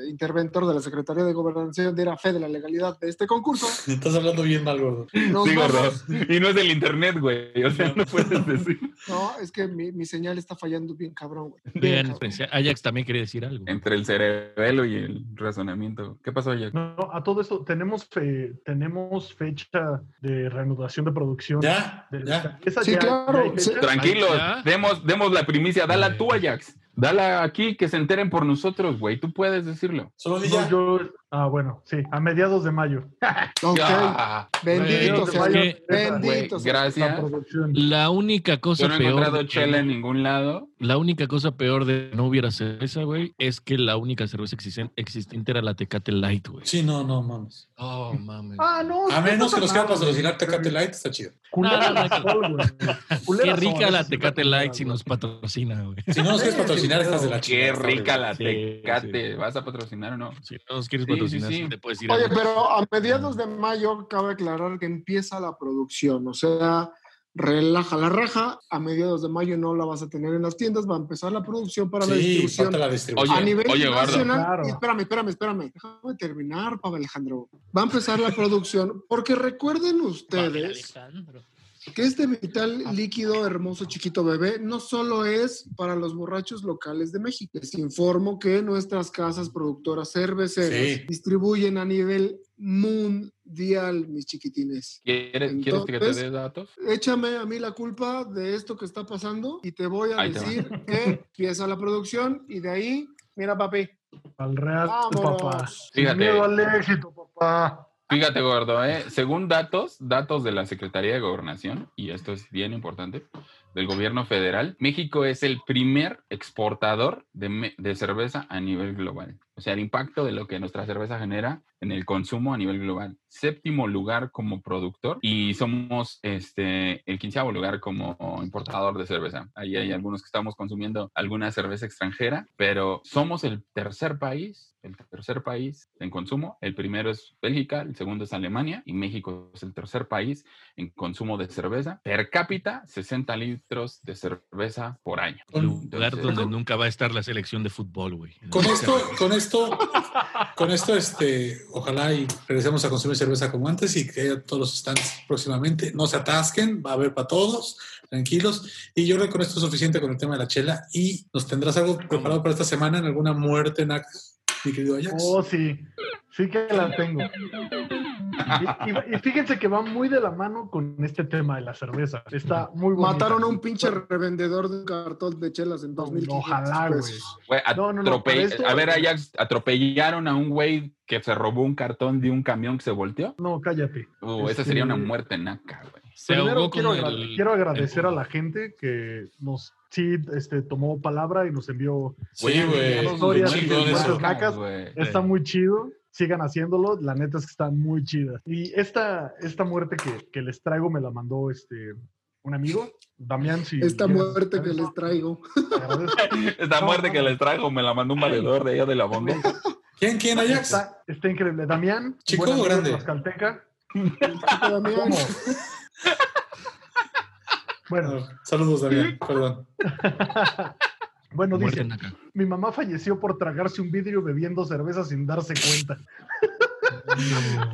interventor de la Secretaría de Gobernación, diera fe de la legalidad de este concurso, Estás hablando bien mal, gordo. nos Sí, gordo. Y no es del internet, güey. O sea, no puedes decir. No, es que mi, mi señal está fallando bien cabrón, güey. Bien vean, cabrón. pues, Ajax también quería decir algo. Entre el cerebelo y el razonamiento. ¿Qué pasó, Jack? No, no, a todo esto, tenemos, fe- tenemos fecha de reanudación de producción. Ya, de- ya. esa Sí, ya- claro, ya hay sí. fecha. Demos, demos la primicia. Dala tú, Ajax. Dala aquí, que se enteren por nosotros, güey. Tú puedes decirlo. Solo No, yo, ah, bueno, sí, a mediados de mayo. Ok, Ah, bendito sea. Bendito güey, sea. La gracias. producción. La única Yo cosa no he peor. encontrado chela en ningún lado. La única cosa peor de no hubiera cerveza, güey, es que la única cerveza existen- existente era la Tecate Light, güey. Sí, no, no, mames. Oh, mames. Ah, no. A menos que nos quiera quieran patrocinar Tecate Light, está chido. Qué rica la Tecate Light si nos patrocina, güey. Si no nos quieres patrocinar, estás de la Qué chingada. está rica la tecate. sí. ¿Vas a patrocinar o no? Si no nos quieres patrocinar, sí. sí te puedes ir Oye, a... pero a mediados de mayo cabe aclarar que empieza la producción, o sea, relaja la raja, a mediados de mayo no la vas a tener en las tiendas, va a empezar la producción para la distribución falta la distribución. a nivel oye, nacional. Claro. Espérame, espérame, espérame, déjame terminar, Pablo Alejandro. Va a empezar la producción, porque recuerden ustedes que este vital líquido hermoso chiquito bebé no solo es para los borrachos locales de México. Les informo que nuestras casas productoras cerveceras Sí. distribuyen a nivel mundial, mis chiquitines. ¿Quieres, ¿quieres que te Entonces, dé datos? Échame a mí la culpa de esto que está pasando y te voy a Ahí decir que empieza la producción y de ahí, mira papi, Al real, papá. Fíjate. Sin miedo al éxito, papá. Fíjate, gordo, ¿eh? según datos, datos de la Secretaría de Gobernación, y esto es bien importante, del gobierno federal, México es el primer exportador de, de cerveza a nivel global. O sea, el impacto de lo que nuestra cerveza genera en el consumo a nivel global. Séptimo lugar como productor y somos este, el quinceavo lugar como importador de cerveza. Ahí hay algunos que estamos consumiendo alguna cerveza extranjera, pero somos el tercer país, el tercer país en consumo. El primero es Bélgica, el segundo es Alemania y México es el tercer país en consumo de cerveza. Per cápita, 60 litros de cerveza por año. lugar Entonces, donde nunca va a estar la selección de fútbol, güey. Con esto, con esto, con esto, este, ojalá y regresemos a consumir cerveza como antes y que haya todos los stands próximamente. No se atasquen, va a haber para todos, tranquilos. Y yo creo que con esto es suficiente con el tema de la chela. Y nos tendrás algo preparado para esta semana en alguna muerte, Nax, mi querido Ajax. Oh, sí. Sí que la tengo. Y, y- fíjense que va muy de la mano con este tema de la cerveza. Está muy bonita. mataron a un pinche revendedor de un cartón de chelas en 2015. Ojalá, güey. No, no, no, esto- A ver, Ajax, atropellaron a un güey que se robó un cartón de un camión que se volteó. No, cállate. Uh, esa Este, sería una muerte naca, güey. Se Primero quiero, agra- el- quiero agradecer el- a la gente que nos sí este, tomó palabra y nos envió Sí, güey. historias y nacas. Está muy chido. Sigan haciéndolo. La neta es que están muy chidas. Y esta, esta muerte que, que les traigo me la mandó este un amigo, Damián. Si Esta quieres muerte que les traigo. Esta No, muerte no, que no. les trajo me la mandó un valedor de allá de la bomba. ¿Quién, quién, Ajax? Está, está increíble. Damián, ¿Chico buen o amigo de grande? Tlaxcalteca. Chico Damián. ¿Cómo? Bueno, Saludos, Damián, perdón. Bueno, dice, mi mamá falleció por tragarse un vidrio bebiendo cerveza sin darse cuenta.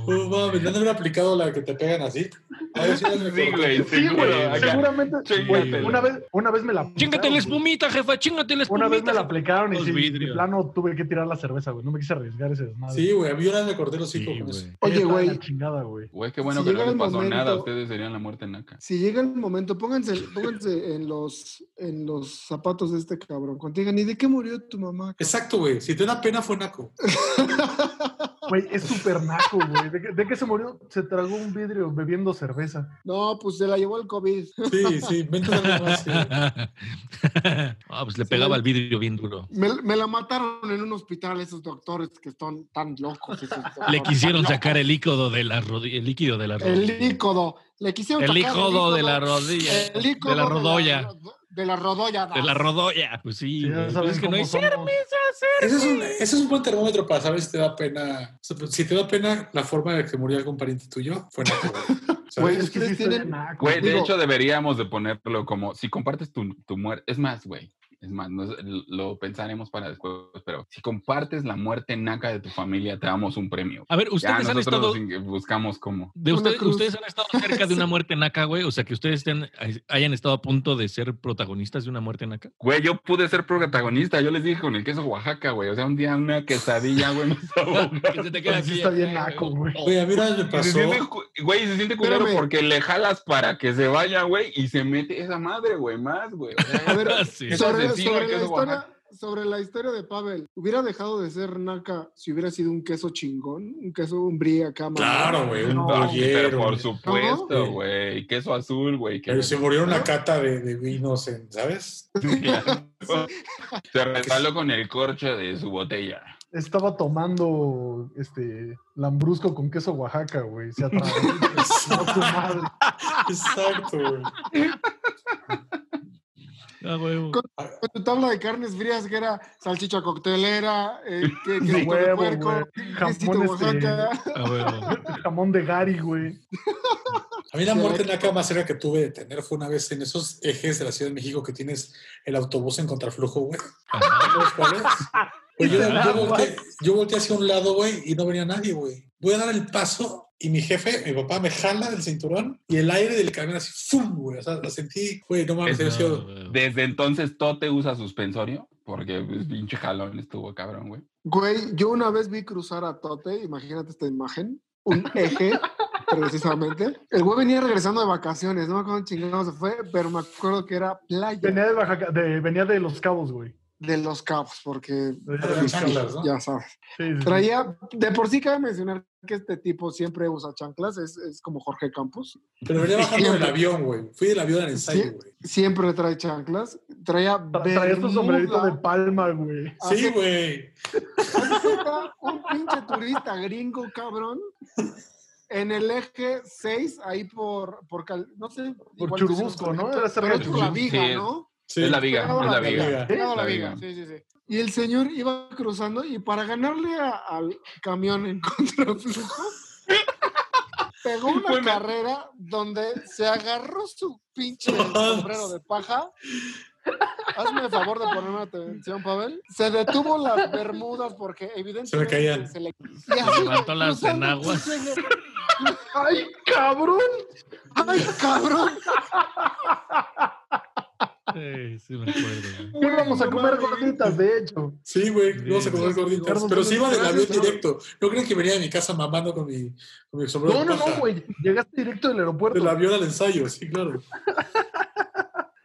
Oh, mames, ¿no han aplicado la que te pegan así? A ver si no me Sí, güey, Sí, güey, acá. seguramente. güey, una vez, una vez me la Chingate la espumita, jefa, chingate la espumita. Una vez me la aplicaron y sí, de plano tuve que tirar la cerveza, güey. No me quise arriesgar ese desmadre. Sí, güey, a mí una vez me corté los Sí, con eso. Oye, güey. chingada, güey. Güey, qué bueno Si que no llega les el pasó nada. Ustedes serían la muerte naca. Si llega el momento, pónganse, pónganse en los en los zapatos de este cabrón. Cuando digan, ¿y de qué murió tu mamá? cabrón?" Exacto, güey. Si te da pena, fue naco. Güey, es súper naco, güey. ¿De, qué- de qué se murió? Se tragó un vidrio bebiendo cerveza. No, pues se la llevó el COVID. Sí, sí, vente más. ah, pues le pegaba al vidrio bien duro. Me, me la mataron en un hospital esos doctores que están tan locos. Le quisieron sacar el líquido de la rodilla. El líquido de la locos. El rodilla. lícodo. Le quisieron El sacar lícodo de la rodilla. El lícodo De la rodolla. De la rodolla. De la rodolla. Pues sí. Sí, ya güey. saben es que no hay cerveza, Ese es, un, ese es un buen termómetro para saber si te da pena. o sea, Si te da pena la forma de que murió algún pariente tuyo, fue naco, güey. ¿Sabes? Es que sí tienen- de hecho deberíamos de ponerlo como, si compartes tu, tu muerte, es más, güey, es más, no es- lo pensaremos para después, pero si compartes la muerte naca de tu familia, te damos un premio. A ver, Ya ustedes han estado. buscamos cómo. De Una ustedes, han estado cerca de una muerte naca, güey. O sea, que ustedes estén- hayan estado a punto de ser protagonistas de una muerte naca. Güey, yo pude ser protagonista, yo les dije con el queso Oaxaca, güey, o sea, un día una quesadilla, güey, me estaba ahogando. Que se te queda sí aquí, está bien acá, naco, güey. a mí me se pasó. siente Güey, se siente culero porque le jalas para que se vaya, güey, y se mete esa madre, güey, más, güey. O sea, A ver, Sí. Queso sobre, la historia, sobre la historia de Pavel, ¿hubiera dejado de ser naca si hubiera sido un queso chingón? Un queso, un brie acá. Claro, güey, un No, pero bollero. por güey. supuesto, ¿No? güey. Queso azul, güey. Pero se murió en una cata de, de vinos, en, ¿sabes? Se resbaló con el corcho de su botella. Estaba tomando este lambrusco con queso Oaxaca, güey. Se madre. Exacto, güey. Ah. Con tu tabla de carnes frías que era salchicha coctelera, eh, que, De quesito de huevo, puerco, güey. quesito Jamón, este, Oaxaca. Ah, jamón de Gary, güey. A mí la Sí, muerte naca más cerca que tuve de tener fue una vez en esos ejes de la Ciudad de México que tienes el autobús en contraflujo, güey. Pues yo, yo volteé, yo volteé hacia un lado, güey, y no venía nadie, güey. Voy a dar el paso y mi jefe, mi papá, me jala del cinturón y el aire del camión así, ¡fum! güey. O sea, lo sentí, güey, no mames, Eso. Desde entonces, Tote usa suspensorio. Porque pues, pinche jalón estuvo cabrón, güey. Güey, yo una vez vi cruzar a Tote, imagínate esta imagen, un eje, precisamente. El güey venía regresando de vacaciones, no me acuerdo chingado se fue, pero me acuerdo que era playa Venía de, Oaxaca- de- venía de Los Cabos, güey. De Los Cabos, porque chanclas. ¿no? ya sabes. Sí, sí, sí. Traía, de por sí cabe mencionar que este tipo siempre usa chanclas, es, es como Jorge Campos. Pero venía bajando del avión, güey. Fui del avión al ensayo, Sí. güey. Siempre trae chanclas. Traía Tra- Traía tu sombrerito de palma, güey. Sí, Hace- güey. Un pinche turista gringo, cabrón. En el eje 6, ahí por, por Cal- no sé. Por Churubusco, ¿no? Era cerca de es por la Churubusco. viga, Sí. ¿no? Sí. Es la viga, es la viga. la. Sí, sí, sí. Y el señor iba cruzando y para ganarle a- al camión en contraflujo, pegó una carrera donde se agarró su pinche sombrero de paja. Hazme el favor de ponerme atención, Pavel. Se detuvo las bermudas porque evidentemente caían. se le y así, Levantó las enaguas. ¡Ay, cabrón! ¡Ay, cabrón! Sí, sí me acuerdo. güey. Íbamos a comer gorditas, de hecho. Sí, güey. Sí, Vamos a comer gorditas. Pero sí iba del avión directo. No creen que venía de mi casa mamando con mi, con mi sombrero No, no, no, güey. Llegaste directo del aeropuerto. Del avión al ensayo, sí, claro.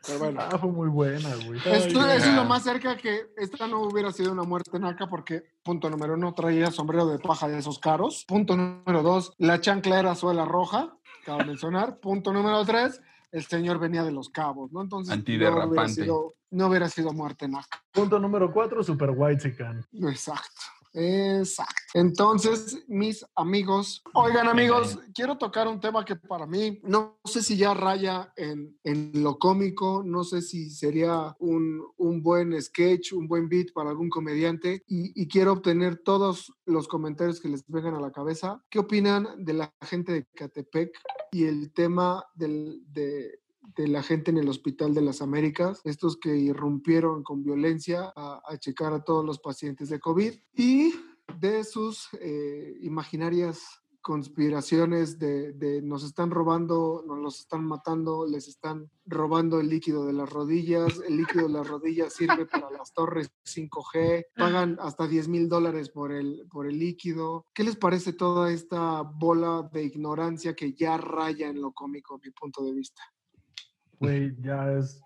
Pero bueno. Ah, fue muy buena, güey. Ay, Esto eso es lo más cerca que esta no hubiera sido una muerte naca porque, punto número uno, traía sombrero de paja de esos caros. Punto número dos, la chancla era suela roja, cabe mencionar. Punto número tres, el señor venía de los cabos, ¿no? Entonces, no hubiera, Antiderrapante. sido, no hubiera sido muerte naca. Punto número cuatro, Super White Chican. Exacto. Exacto. Entonces, mis amigos, oigan amigos, quiero tocar un tema que para mí no sé si ya raya en, en lo cómico, no sé si sería un, un buen sketch, un buen beat para algún comediante y, y quiero obtener todos los comentarios que les vengan a la cabeza. ¿Qué opinan de la gente de Catepec y el tema de, de la gente en el Hospital de las Américas, estos que irrumpieron con violencia a, a checar a todos los pacientes de COVID y de sus eh, imaginarias conspiraciones de, de nos están robando, nos los están matando, les están robando el líquido de las rodillas, el líquido de las rodillas sirve para las torres 5G, pagan hasta 10 mil dólares por el, por el líquido. ¿Qué les parece toda esta bola de ignorancia que ya raya en lo cómico, mi punto de vista? Güey, ya es.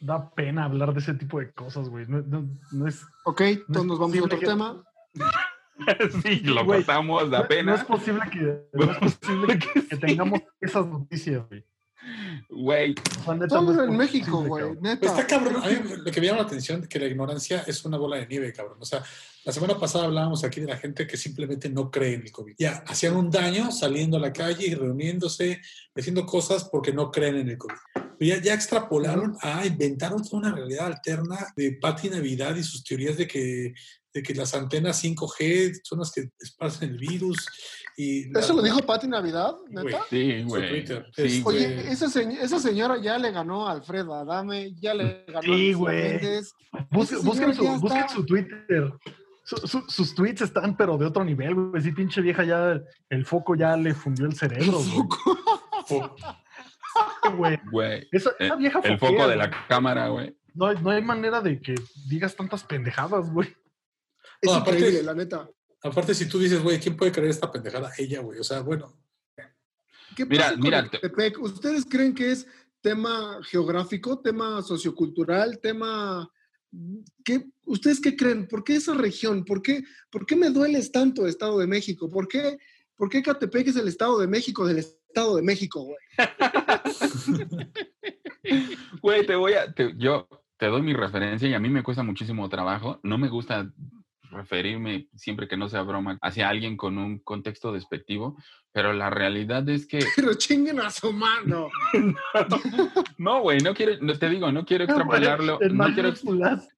Da pena hablar de ese tipo de cosas, güey. No, no- no es. Ok, entonces nos vamos a otro que- tema. sí, lo cortamos, da no- es posible que, no es posible que, que tengamos esas noticias, güey. Güey, O sea, neta, no Solo es en México, güey, neta. está cabrón. A mí lo que me llama la atención es que la ignorancia es una bola de nieve, cabrón. O sea, la semana pasada hablábamos aquí de la gente que simplemente no cree en el COVID. Ya, hacían un daño saliendo a la calle y reuniéndose, haciendo cosas porque no creen en el COVID. Ya, ya extrapolaron a inventaron toda una realidad alterna de Pati Navidad y sus teorías de que, de que las antenas 5G son las que esparcen el virus. Y la- ¿Eso lo dijo Pati Navidad, Güey, neta? sí, su güey. Twitter. Sí, Este, güey. Oye, esa, esa señora ya le ganó a Alfredo Adame, ya le ganó Sí, a güey. Busquen, busquen su, busquen su Twitter. Su- su- sus tweets están, pero de otro nivel, güey. Sí, pinche vieja ya, el foco ya le fundió el cerebro, güey. güey. Güey. Esa, esa El, vieja el foco de la cámara, güey. No, hay- no hay manera de que digas tantas pendejadas, güey. Es No, aparte- increíble, la neta. Aparte, si tú dices, güey, ¿quién puede creer esta pendejada? Ella, güey. O sea, bueno, ¿Qué Mira, pasa con mira, Ecatepec? ¿Ustedes creen que es tema geográfico, tema sociocultural, tema... ¿Qué, ¿Ustedes qué creen? ¿Por qué esa región? ¿Por qué, ¿Por qué me dueles tanto Estado de México? ¿Por qué, ¿Por qué Ecatepec es el Estado de México del Estado de México, güey? Güey, te voy a. te- yo te doy mi referencia y a mí me cuesta muchísimo trabajo. No me gusta referirme, siempre que no sea broma, hacia alguien con un contexto despectivo, pero la realidad es que. Pero chinguen a su mano. No, güey, no quiero, no, te digo, no quiero extrapolarlo, no quiero,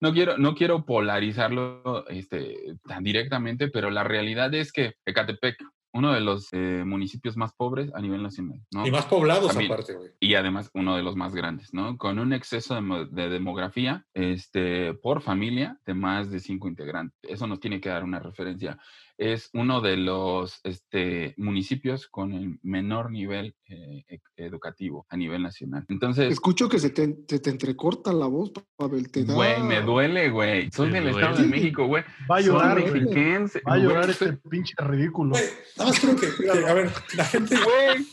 no quiero, no quiero polarizarlo este, tan directamente, pero la realidad es que Ecatepec, uno de los eh, municipios más pobres a nivel nacional, ¿no? y más poblados También. aparte, güey. y además uno de los más grandes, ¿no? Con un exceso de, de demografía este, por familia de más de cinco integrantes. Eso nos tiene que dar una referencia. Es uno de los este, municipios con el menor nivel eh, e- educativo a nivel nacional. Entonces, Escucho que se te, se te entrecorta la voz, Pavel. Te da... güey, me duele, güey. Soy del Estado de. México, güey. Va a Soy llorar, Va a llorar este pinche ridículo. Güey, nada más creo que, que, a ver, la gente, Güey,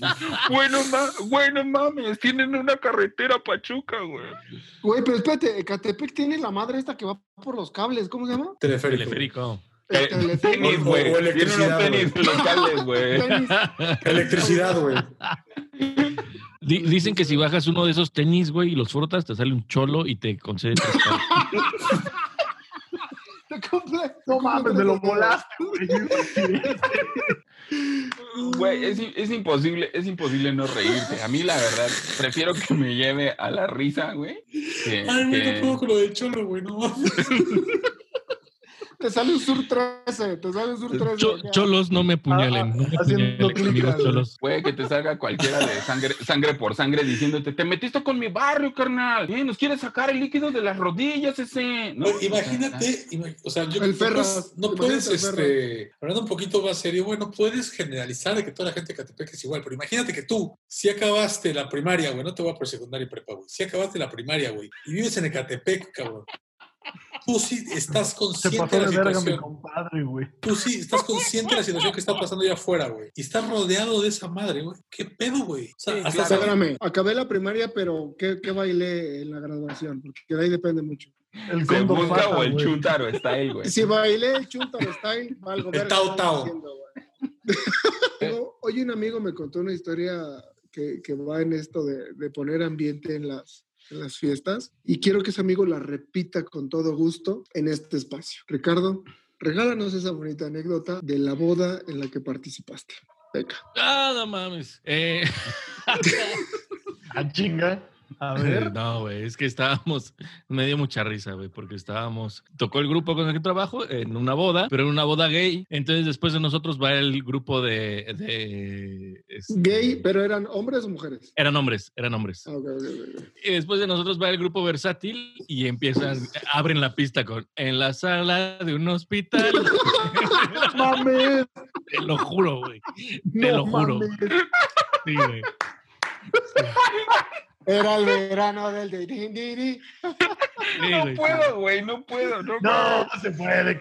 bueno, ma, bueno, mames, tienen una carretera Pachuca, güey. Güey, pero espérate, Ecatepec tiene la madre esta que va por los cables, ¿cómo se llama? teleférico. Teleférico. Tenis. O- güey. o Tienen electricidad, unos tenis güey. locales, güey. Electricidad, güey. Di- dicen que si bajas uno de esos tenis, güey, y los frotas, te sale un cholo y te concede tres No mames, me lo volaste, güey. Es, imposible, es imposible no reírte. A mí, la verdad, prefiero que me lleve a la risa, güey. Ay, güey, que- no puedo con lo del cholo, güey, no mames. Te sale un Sur 13, te sale un Sur 13. Cho- acá. cholos, no me Ah, apuñalen. No me haciendo clic amigos al- cholos. Güey, que te salga cualquiera de sangre, sangre por sangre diciéndote, te metiste con mi barrio, carnal. Eh, nos quieres sacar el líquido de las rodillas, ese. No, imagínate, ima- o sea, yo El puedes, no puedes, este, hablando un poquito más serio, bueno, puedes generalizar de que toda la gente de Catepec es igual, pero imagínate que tú, si acabaste la primaria, güey, no te voy a por secundaria y prepa, güey, si acabaste la primaria, güey, y vives en Ecatepec, cabrón, tú sí estás consciente de la situación, compadre, tú sí estás consciente de la situación que está pasando allá afuera, güey, y estás rodeado de esa madre, güey, ¿qué pedo, güey? O sea, Sí, hasta claro. saber- Espérame, acabé la primaria, pero ¿qué, qué bailé en la graduación? Porque de ahí depende mucho. El ¿Se Condor busca Pata, o el chuntaro está ahí, güey? Si bailé el Chuntaro Style, valgo El Tao Tao. Hoy un amigo me contó una historia que, que va en esto de, de poner ambiente en las, en las fiestas y quiero que ese amigo la repita con todo gusto en este espacio. Ricardo, regálanos esa bonita anécdota de la boda en la que participaste. Venga. Ah, no mames. Eh, Ah, chinga. A ver. No, güey, es que estábamos, me dio mucha risa, güey, porque estábamos, tocó el grupo con el que trabajo en una boda, pero en una boda gay. Entonces, después de nosotros va el grupo de. de este, Gay, pero eran hombres o mujeres. Eran hombres, eran hombres. Ah. Y después de nosotros va el grupo versátil y empiezan, abren la pista con en la sala de un hospital. Mames. Te lo juro, güey. Te No lo juro. mames. Sí, güey. Era el verano del de din, din, din. Sí, No puedo, güey, no puedo. No, No, no se puede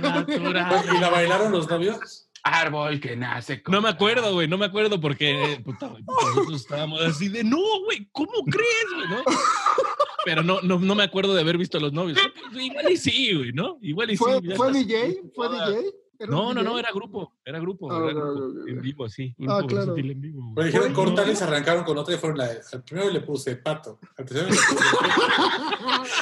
natura. ¿Y la bailaron los novios? Árbol que nace con... No me acuerdo, güey, no me acuerdo porque eh, puta, güey, nosotros estábamos así de, no, güey, ¿cómo crees, güey? ¿no? Pero no, no, no me acuerdo de haber visto a los novios. Pues, igual y sí, güey, ¿no? Igual y sí. ¿Fue, DJ? ¿Fue DJ? ¿Era No, no, no, era grupo, era grupo, Ah, era en vivo, sí. Ah, Grupo claro. en vivo. dijeron cortar y se arrancaron con otra y fueron la, al primero le puse pato, al tercero le puse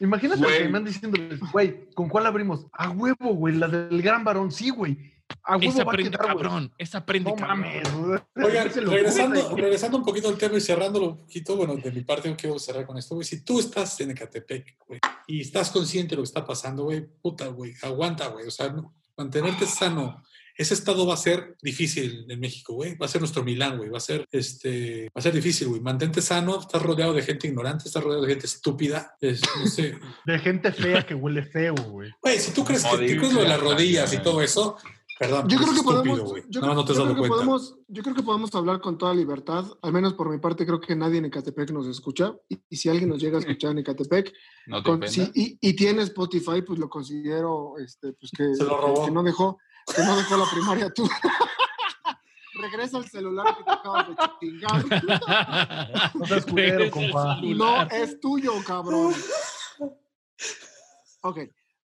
Imagínate Güey. que me andan diciéndoles, güey, ¿con cuál abrimos? A huevo, güey, la del gran varón, sí, güey. A huevo Esa va a prende quedar, güey. cabrón, esa prende No cabrón. Oigan, regresando, regresando un poquito al tema y cerrándolo un poquito, bueno, de mi parte yo quiero cerrar con esto, güey. Si tú estás en Ecatepec, güey, y estás consciente de lo que está pasando, güey, puta, güey, aguanta, güey. O sea, no- mantenerte sano. Ese estado va a ser difícil en México, güey. Va a ser nuestro Milán, güey. Va a ser, este, va a ser difícil, güey. Mantente sano, estás rodeado de gente ignorante, estás rodeado de gente estúpida. es- no sé. De gente fea que huele feo, güey. Güey, si tú crees que, tú crees lo de las rodillas y todo eso, perdón, Yo creo que estúpido, podemos, yo, Nada más no te has yo dado creo que cuenta. podemos, yo creo que podemos hablar con toda libertad, al menos por mi parte creo que nadie en Ecatepec nos escucha y, y si alguien nos llega a escuchar en Ecatepec No te con- sí, y, y tiene Spotify, pues lo considero este, pues que, Se lo que- robó. que no dejó, que no dejó la primaria tú. Regresa el celular que te acabas de chingar. No seas culero, compa. No es tuyo, cabrón. Ok,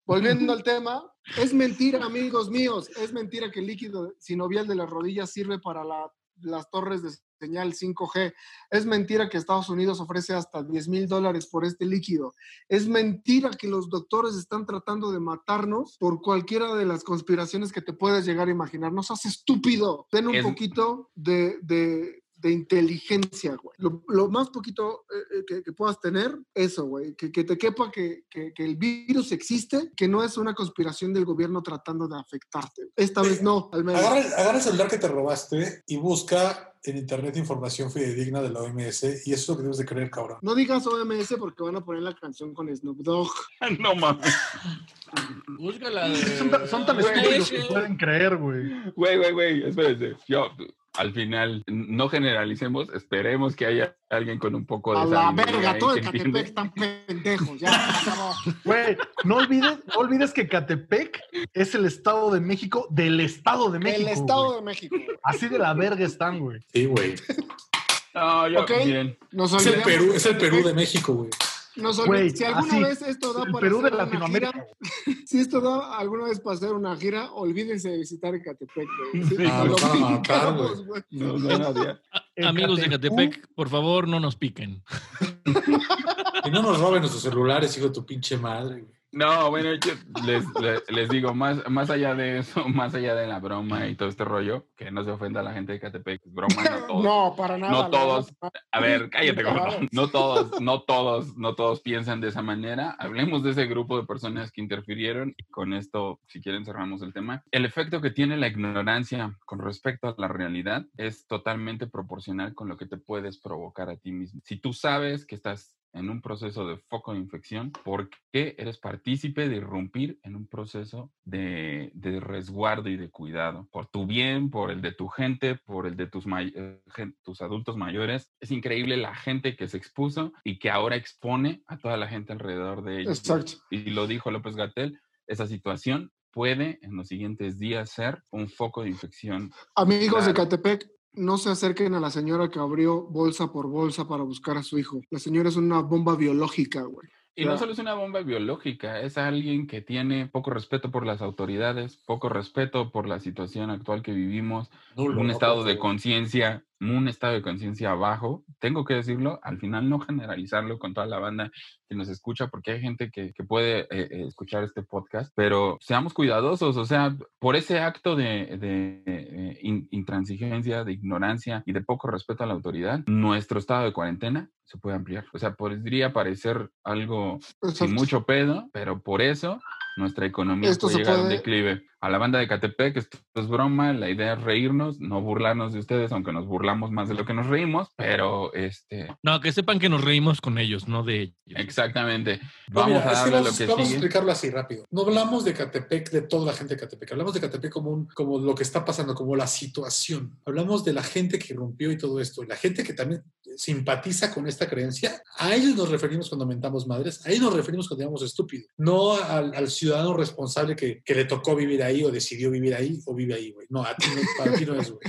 volviendo al tema, es mentira, amigos míos, es mentira que el líquido sinovial de las rodillas sirve para la- las torres de señal 5G. Es mentira que Estados Unidos ofrece hasta 10 mil dólares por este líquido. Es mentira que los doctores están tratando de matarnos por cualquiera de las conspiraciones que te puedes llegar a imaginar. No seas estúpido. Ten un Es- poquito de, de- de inteligencia, güey. Lo, lo más poquito eh, eh, que, que puedas tener, eso, güey. Que, que te quepa que, que- que el virus existe, que no es una conspiración del gobierno tratando de afectarte. Esta vez no, al menos. Agarra, el- agarra el celular que te robaste y busca en internet información fidedigna de la OMS y eso es lo que debes de creer, cabrón. No digas OMS porque van a poner la canción con Snoop Dogg. No mames. Búscala de... Son, tan- son tan Güey, estúpidos es que que- pueden creer, güey. Güey, güey, güey, espérense. Yo, al final, no generalicemos, esperemos que haya alguien con un poco de A la verga, todo Ecatepec entiende. están pendejos. Ya. Güey, no olvides, no olvides que Catepec es el Estado de México del Estado de México. El Estado de México. Así de la verga están, güey. Sí, güey. No, yo, bien. Nos Es el Perú, es el Perú de México, güey. Nos Güey, si alguna así, vez esto da para Perú de hacer una gira, si esto da alguna vez para hacer una gira, olvídense de visitar Ecatepec. Sí, Ah, los a matar. No, no. Amigos de Ecatepec. Catepec, por favor, no nos piquen. Y no nos roben nuestros celulares, hijo de tu pinche madre. No, bueno, yo les, les, les digo, más, más allá de eso, más allá de la broma y todo este rollo, que no se ofenda a la gente de Catepec, es broma, no todos. No, para nada. No todos. A ver, cállate, cabrón. No todos, no todos, no todos piensan de esa manera. Hablemos de ese grupo de personas que interfirieron y con esto, si quieren, cerramos el tema. El efecto que tiene la ignorancia con respecto a la realidad es totalmente proporcional con lo que te puedes provocar a ti mismo. Si tú sabes que estás en un proceso de foco de infección, ¿por qué eres partícipe de irrumpir en un proceso de, de resguardo y de cuidado? Por tu bien, por el de tu gente, por el de tus, eh, tus adultos mayores. Es increíble la gente que se expuso y que ahora expone a toda la gente alrededor de ellos. Exacto. Y lo dijo López Gatel, esa situación puede en los siguientes días ser un foco de infección. Amigos de Claro. Catepec, no se acerquen a la señora que abrió bolsa por bolsa para buscar a su hijo. La señora es una bomba biológica, güey. Y no solo es una bomba biológica, es alguien que tiene poco respeto por las autoridades, poco respeto por la situación actual que vivimos, un ¿no? estado de conciencia un estado de conciencia bajo, tengo que decirlo, al final no generalizarlo con toda la banda que nos escucha, porque hay gente que, que puede eh, eh, escuchar este podcast, pero seamos cuidadosos, o sea, por ese acto de, de eh, in- intransigencia, de ignorancia y de poco respeto a la autoridad, nuestro estado de cuarentena se puede ampliar. O sea, podría parecer algo Exacto. sin mucho pedo, pero por eso nuestra economía Esto puede llegar a un puede- declive. A la banda de Catepec, esto es broma, la idea es reírnos, no burlarnos de ustedes, aunque nos burlamos más de lo que nos reímos, pero este, No, que sepan que nos reímos con ellos, no de ellos. exactamente. Vamos mira, a es que darle vamos, lo que vamos a explicarlo así rápido. No hablamos de Catepec, de toda la gente de Catepec. Hablamos de Catepec como, un, como lo que está pasando, como la situación. Hablamos de la gente que rompió y todo esto. La gente que también simpatiza con esta creencia. A ellos nos referimos cuando mentamos madres. A ellos nos referimos cuando llamamos estúpido. No al, al ciudadano responsable que, que le tocó vivir ahí o decidió vivir ahí o vive ahí, güey. No, a ti no, para ti no es, güey.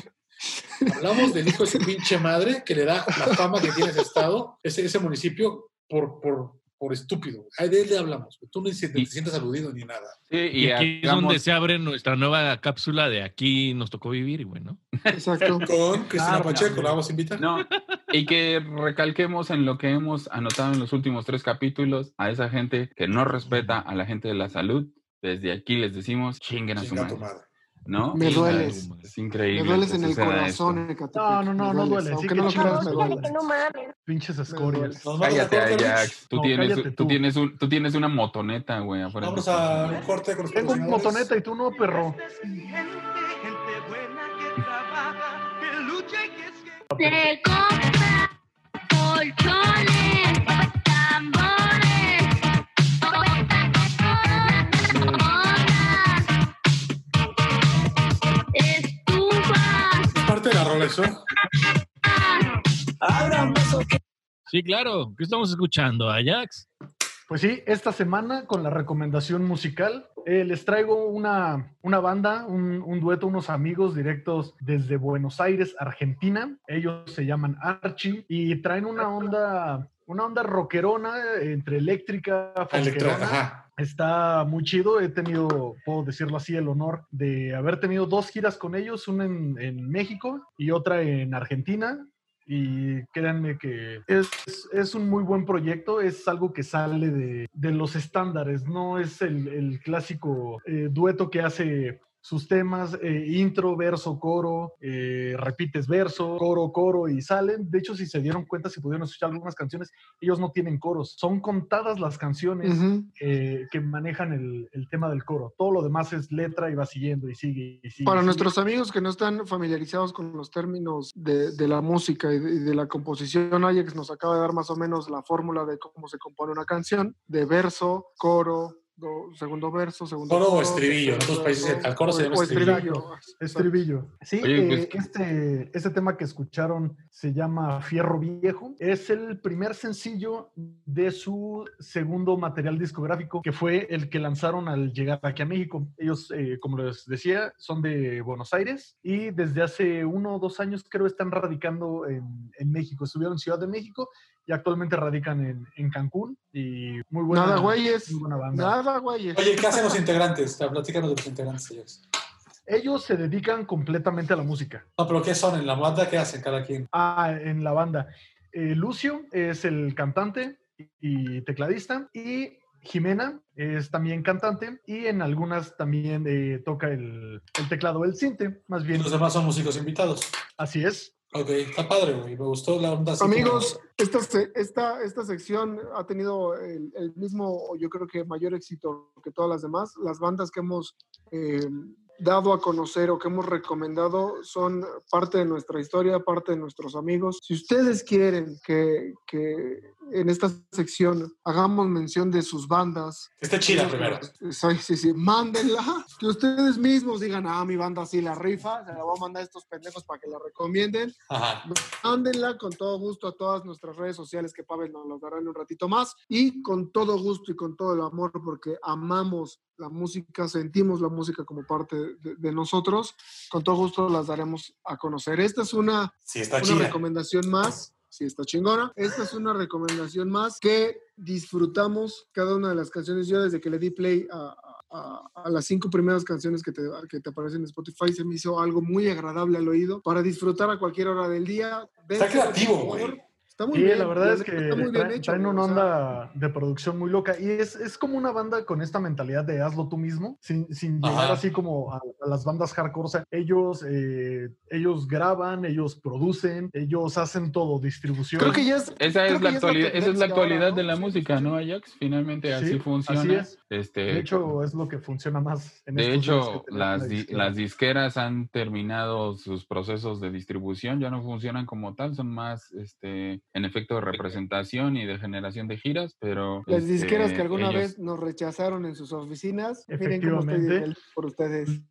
Hablamos del hijo de su pinche madre que le da la fama que tiene ese estado, ese, ese municipio, por, por, por estúpido. De él le hablamos. Tú ni si- te, sientas aludido ni nada. Sí, Y, y aquí es donde se abre nuestra nueva cápsula de aquí nos tocó vivir, güey, ¿no? Exacto. Con Cristina Claro, Pacheco, la vamos a invitar. No, y que recalquemos en lo que hemos anotado en los últimos tres capítulos a esa gente que no respeta a la gente de la salud. Desde aquí les decimos, chinguen a su Chinga tu madre, madre. ¿No? Me dueles. Es, increíble. Me dueles en el corazón. Ecatepec. No, no, no, no dueles. duele, Aunque que no lo creas, me Dígale duele. que no mames. Pinches escorias. Cállate. Ajax. Tú, tienes, tú, tienes tú tienes una motoneta, güey. Vamos a un corte con los Tengo motoneta y tú no, perro. Se compra colchones, eso. Sí, claro. ¿Qué estamos escuchando, Ajax? Pues sí, esta semana con la recomendación musical eh, les traigo una, una banda, un, un dueto, unos amigos directos desde Buenos Aires, Argentina. Ellos se llaman Archie y traen una onda, una onda rockerona eh, entre eléctrica, Electro, ajá. Está muy chido. He tenido, puedo decirlo así, el honor de haber tenido dos giras con ellos, una en, en México y otra en Argentina. Y créanme que es, es un muy buen proyecto, es algo que sale de, de los estándares, no es el, el clásico eh, dueto que hace sus temas, eh, intro, verso, coro, eh, repites verso, coro, coro y salen. De hecho, si se dieron cuenta, si pudieron escuchar algunas canciones, ellos no tienen coros. Son contadas las canciones eh, que manejan el, el tema del coro. Todo lo demás es letra y va siguiendo y sigue y sigue. Para sigue. nuestros amigos que no están familiarizados con los términos de, de la música y de, y de la composición, Ajax nos acaba de dar más o menos la fórmula de cómo se compone una canción, de verso, coro, do- segundo verso, segundo Coro o estribillo, en otros países al coro se llama estribillo. Estribillo. Sí, Oye, eh, pues- este, este tema que escucharon se llama Fierro Viejo. Es el primer sencillo de su segundo material discográfico, que fue el que lanzaron al llegar aquí a México. Ellos, eh, como les decía, son de Buenos Aires y desde hace uno o dos años creo están radicando en, en México. Estuvieron en Ciudad de México y actualmente radican en, en Cancún. Y muy buena, Nada, güeyes. muy buena banda. Nada, güeyes. Oye, ¿qué hacen los integrantes? Platícanos de los integrantes ellos. Ellos se dedican completamente a la música. No, pero ¿qué son? ¿En la banda qué hacen cada quien? Ah, en la banda. Eh, Lucio es el cantante y tecladista y Jimena es también cantante y en algunas también eh, toca el, el teclado, el cinte, más bien. Los demás son músicos invitados. Así es. Ok, está padre, güey. Me gustó la onda. Amigos, esta, esta, esta sección ha tenido el, el mismo, yo creo que mayor éxito que todas las demás. Las bandas que hemos eh, dado a conocer o que hemos recomendado son parte de nuestra historia, parte de nuestros amigos. Si ustedes quieren que, que en esta sección hagamos mención de sus bandas. Esté chida primero. Sí, sí, sí, mándenla. Que ustedes mismos digan, ah, mi banda sí la rifa, se la voy a mandar a estos pendejos para que la recomienden. Ajá. Mándenla con todo gusto a todas nuestras redes sociales que Pavel nos las dará en un ratito más y con todo gusto y con todo el amor porque amamos la música, sentimos la música como parte de, de nosotros, con todo gusto las daremos a conocer. Esta es una, Sí, está una chida. recomendación más. Sí, está chingona. Esta es una recomendación más que disfrutamos cada una de las canciones. Yo desde que le di play a, a- a- a las cinco primeras canciones que te, que te aparecen en Spotify. Se me hizo algo muy agradable al oído para disfrutar a cualquier hora del día. Está creativo, güey. Está muy Sí, bien. la verdad es que está muy bien traen, hecho. traen una o sea, onda de producción muy loca y es, es como una banda con esta mentalidad de hazlo tú mismo, sin, sin llegar así como a, a las bandas hardcore. O sea, ellos, eh, ellos graban, ellos producen, ellos hacen todo, distribución. Creo que ya es. Esa es la ya actualidad, esa es la actualidad ahora, de ¿no? la Sí, música, sí. ¿no, Ajax? Finalmente así Sí, funciona. así es. Este, De hecho, es lo que funciona más en De hecho, las, la di- disquera. las disqueras han terminado sus procesos de distribución, ya no funcionan como tal, son más este, en efecto de representación y de generación de giras, pero... Las disqueras este, que alguna ellos- vez nos rechazaron en sus oficinas. Miren cómo estoy por ustedes.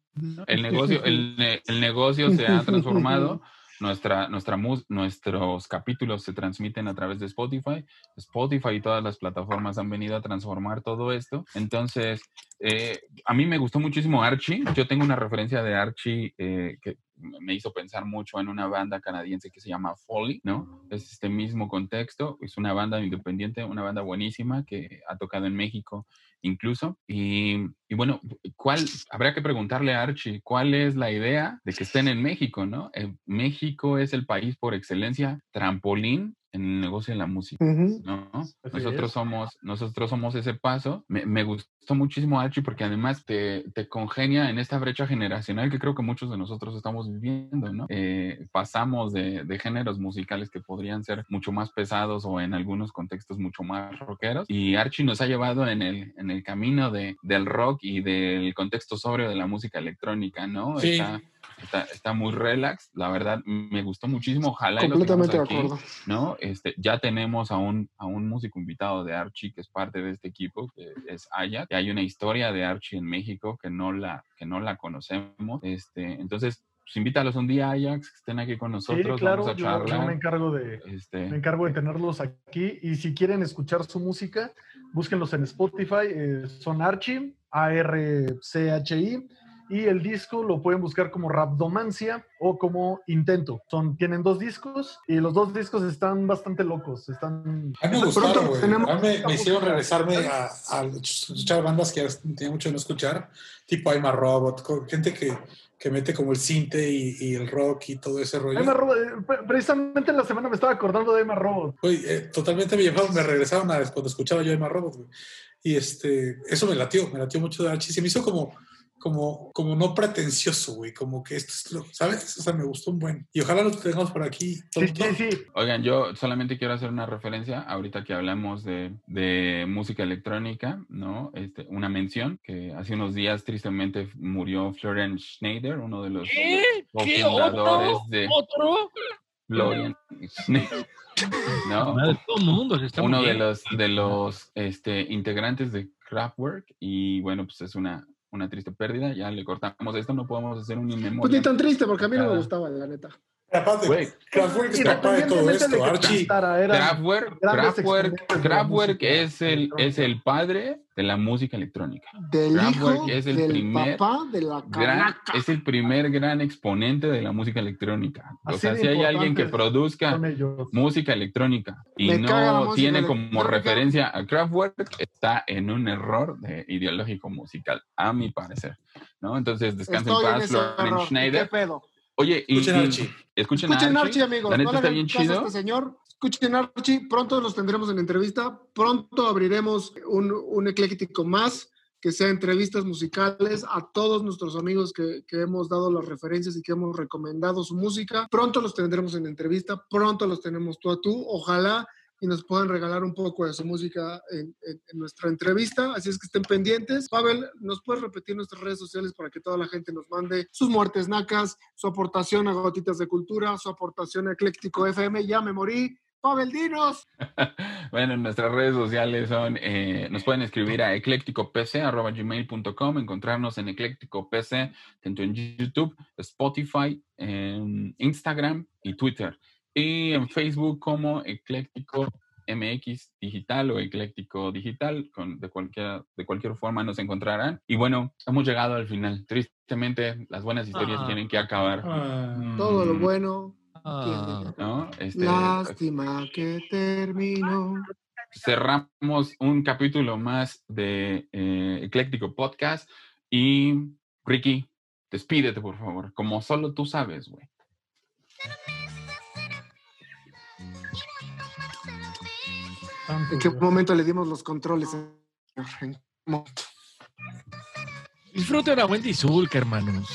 El negocio, el, el negocio se ha transformado. Nuestra, nuestra mus- nuestros capítulos se transmiten a través de Spotify. Spotify y todas las plataformas han venido a transformar todo esto. Entonces, eh, a mí me gustó muchísimo Archie. Yo tengo una referencia de Archie eh, que me hizo pensar mucho en una banda canadiense que se llama Folly, ¿no? Es este mismo contexto. Es una banda independiente, una banda buenísima que ha tocado en México incluso. Y, y bueno, ¿cuál, habrá que preguntarle a Archie, ¿cuál es la idea de que estén en México, no? Eh, México es el país por excelencia, trampolín en el negocio de la música. ¿no? Nosotros somos, nosotros somos ese paso. Me, me gustó muchísimo Archie porque además te, te congenia en esta brecha generacional que creo que muchos de nosotros estamos viviendo, ¿no? Eh, pasamos de, de géneros musicales que podrían ser mucho más pesados o en algunos contextos mucho más rockeros y Archie nos ha llevado en el, en el camino de, del rock y del contexto sobrio de la música electrónica, ¿no? Sí. Está, está, está muy relax, la verdad me gustó muchísimo, ojalá y lo Completamente de tengamos aquí. acuerdo. ¿no? Este, ya tenemos a un, a un músico invitado de Archie que es parte de este equipo, que es Aya. que hay una historia de Archie en México que no la, que no la conocemos. Este, entonces, pues invítalos un día, Ajax, que estén aquí con Sí, nosotros, claro, vamos a yo, yo charlar. me encargo de, Este, me encargo de tenerlos aquí y si quieren escuchar su música, búsquenlos en Spotify, eh, son Archie, A-R-C-H-I, y el disco lo pueden buscar como Rapdomancia o como Intento. Son, tienen dos discos y los dos discos están bastante locos, están... A mí me Pronto gustaron, güey. tenemos A mí me, me hicieron regresarme a, a escuchar bandas que tenía mucho de no escuchar, tipo I'm a Robot, gente que, que mete como el cinte y, y el rock y todo ese rollo. Emma Robot, eh, pre- precisamente en la semana me estaba acordando de Emma Robot. Güey, eh, totalmente me llevaron, me regresaron a cuando escuchaba yo I'm a Robot, güey. Y este, eso me latió, me latió mucho de Archie. Se me hizo como, como, como no pretencioso, güey, como que esto es lo, ¿sabes? O sea, me gustó un buen. Y ojalá lo tengamos por aquí. Sí, sí, sí. Oigan, yo solamente quiero hacer una referencia, ahorita que hablamos de, de música electrónica, ¿no? Este, una mención, que hace unos días tristemente murió Florian Schneider, uno de los cofundadores de ¿Otro? Florian Schneider, ¿no? Madre, todo el mundo se está uno de los de los este, integrantes de Kraftwerk y bueno, pues es una, una triste pérdida, ya le cortamos esto, no podemos hacer un Pues ni tan triste, porque a mí no me Cada- gustaba, la neta. Kraftwerk es papá de todo esto, que Archie. Kraftwerk, Kraftwerk, Kraftwerk es el, es el padre de la música electrónica. Del Kraftwerk hijo es el del primer papá de la Gran, es el primer gran exponente de la música electrónica. O Así sea, si hay alguien que produzca música electrónica y Me no tiene como referencia a Kraftwerk, está en un error de ideológico musical, a mi parecer. ¿no? Entonces, descansen en paz, Florian error. ¿Qué Schneider. pedo? Oye, Escuchen y- Archie. escuchen, Escuchen a Archie, amigos. La neta no le está bien chido. este señor. Escuchen Archie. Pronto los tendremos en entrevista. Pronto abriremos un, un ecléctico más que sea entrevistas musicales a todos nuestros amigos que, que hemos dado las referencias y que hemos recomendado su música. Pronto los tendremos en entrevista, pronto los tenemos tú a tú. Ojalá y nos puedan regalar un poco de su música en, en- nuestra entrevista. Así es que estén pendientes. Pavel, ¿nos puedes repetir nuestras redes sociales para que toda la gente nos mande sus muertes nacas, su aportación a Gotitas de Cultura, su aportación a Ecléctico FM? Ya me morí. Pavel, dinos. Bueno, nuestras redes sociales son, eh, nos pueden escribir a eclécticopc.gmail.com, encontrarnos en eclécticopc, tanto en YouTube, Spotify, Instagram y Twitter. Y en Facebook como Ecléctico MX Digital o Ecléctico Digital, con, de, cualquier, de cualquier forma nos encontrarán. Y bueno, hemos llegado al final. Tristemente, las buenas historias Ah. tienen que acabar. Ah, Todo lo Mm, bueno. Ah, ¿no? Este, Lástima que terminó. cerramos un capítulo más de eh, Ecléctico Podcast. Y Ricky, despídete, por favor, como solo tú sabes, güey. ¿En qué momento le dimos los controles? ¿En qué momento? Disfruten a Wendy Zulka, hermanos.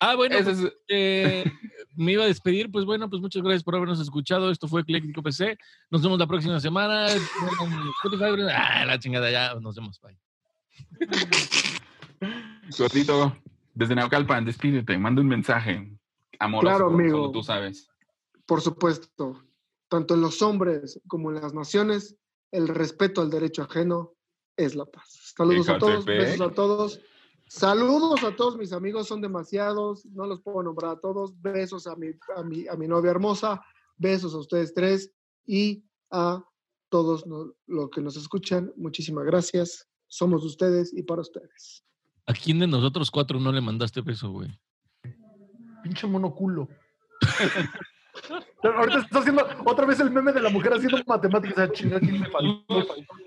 Ah, bueno, pues, es- eh, me iba a despedir. Pues bueno, pues muchas gracias por habernos escuchado. Esto fue Ecléctico PC. Nos vemos la próxima semana. Ah, la chingada, ya. Nos vemos. Bye. Gordito, desde Naucalpan, despídete, manda un mensaje amoroso, Claro, como amigo. solo tú sabes. Por supuesto, tanto en los hombres como en las naciones, el respeto al derecho ajeno es la paz. Saludos a todos, besos a todos. Saludos a todos mis amigos, son demasiados, no los puedo nombrar a todos. Besos a mi, a mi, a mi novia hermosa, besos a ustedes tres y a todos los que nos escuchan. Muchísimas gracias. Somos de ustedes y para ustedes. ¿A quién de nosotros cuatro no le mandaste beso, güey? Pinche monoculo. Ahorita está haciendo otra vez el meme de la mujer haciendo matemáticas. Chinga, ¿quién me faltó?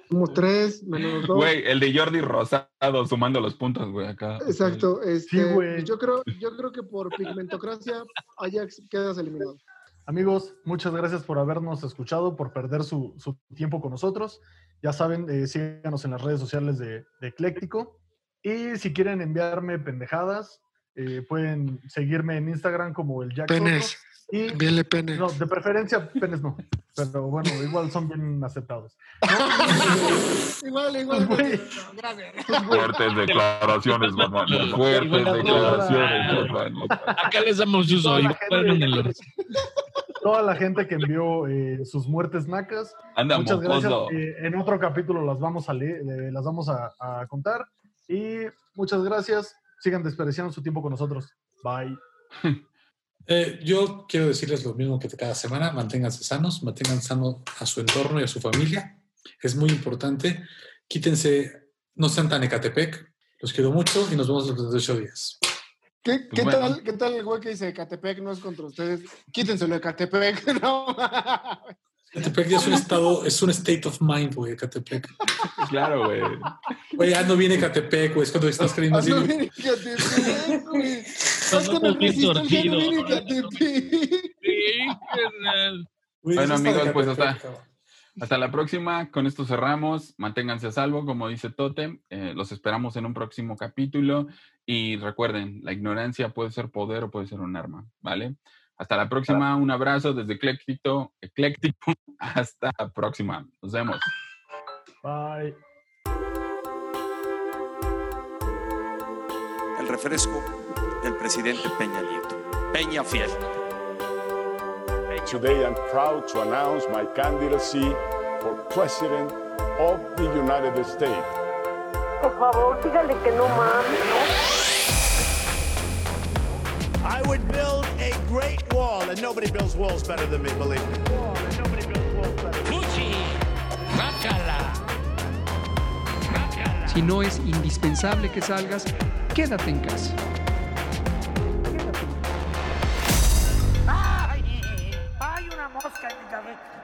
Somos tres, menos dos. Güey, el de Jordi Rosado sumando los puntos, güey, acá. Exacto. Este, güey. yo, creo, yo creo que por pigmentocracia, Ajax quedas eliminado. Amigos, muchas gracias por habernos escuchado, por perder su, su tiempo con nosotros. Ya saben, eh, síganos en las redes sociales de, de Ecléctico. Y si quieren enviarme pendejadas, eh, pueden seguirme en Instagram como el Jack Penes. Y, penes. no, de preferencia, penes no. Pero bueno, igual son bien aceptados. igual, igual. Güey. Gracias. Fuertes declaraciones, Batman. Fuertes declaraciones. Batman. Acá les damos uso. Toda Toda la gente que envió eh, sus muertes nacas. Anda, Muchas gracias. Eh, en otro capítulo las vamos a leer, eh, las vamos a, a contar. Y muchas gracias. Sigan desperdiciando su tiempo con nosotros. Bye. Eh, yo quiero decirles lo mismo que cada semana, manténganse sanos, mantengan sano a su entorno y a su familia. Es muy importante. Quítense, no sean tan Ecatepec. Los quiero mucho y nos vemos de ocho días. ¿Qué, Pues qué bueno. tal, ¿Qué tal el güey que dice Catepec no es contra ustedes? Quítenselo de Catepec, no. Ecatepec ya es un estado, es un state of mind, güey, Ecatepec. Claro, güey. Güey, ando bien Ecatepec, güey, es cuando estás creyendo así. Ando güey. bien en Ecatepec, en. Sí, carnal. Bueno, amigos, pues hasta-. Hasta la próxima. Con esto cerramos. Manténganse a salvo, como dice Tote. Eh, los esperamos en un próximo capítulo. Y recuerden, la ignorancia puede ser poder o puede ser un arma, ¿vale? Hasta la próxima. Un abrazo desde Ecléctico. Ecléctico. Hasta la próxima. Nos vemos. Bye. Refresco del presidente Peña Nieto. Peña Fiel. Today I'm proud to announce my candidacy for President of the United States. Por favor, dígale que no mames. I would build a great wall, and nobody builds walls better than me, believe me. Si no es indispensable que salgas, quédate en casa. ¡Ay! Hay una mosca en mi cabeza.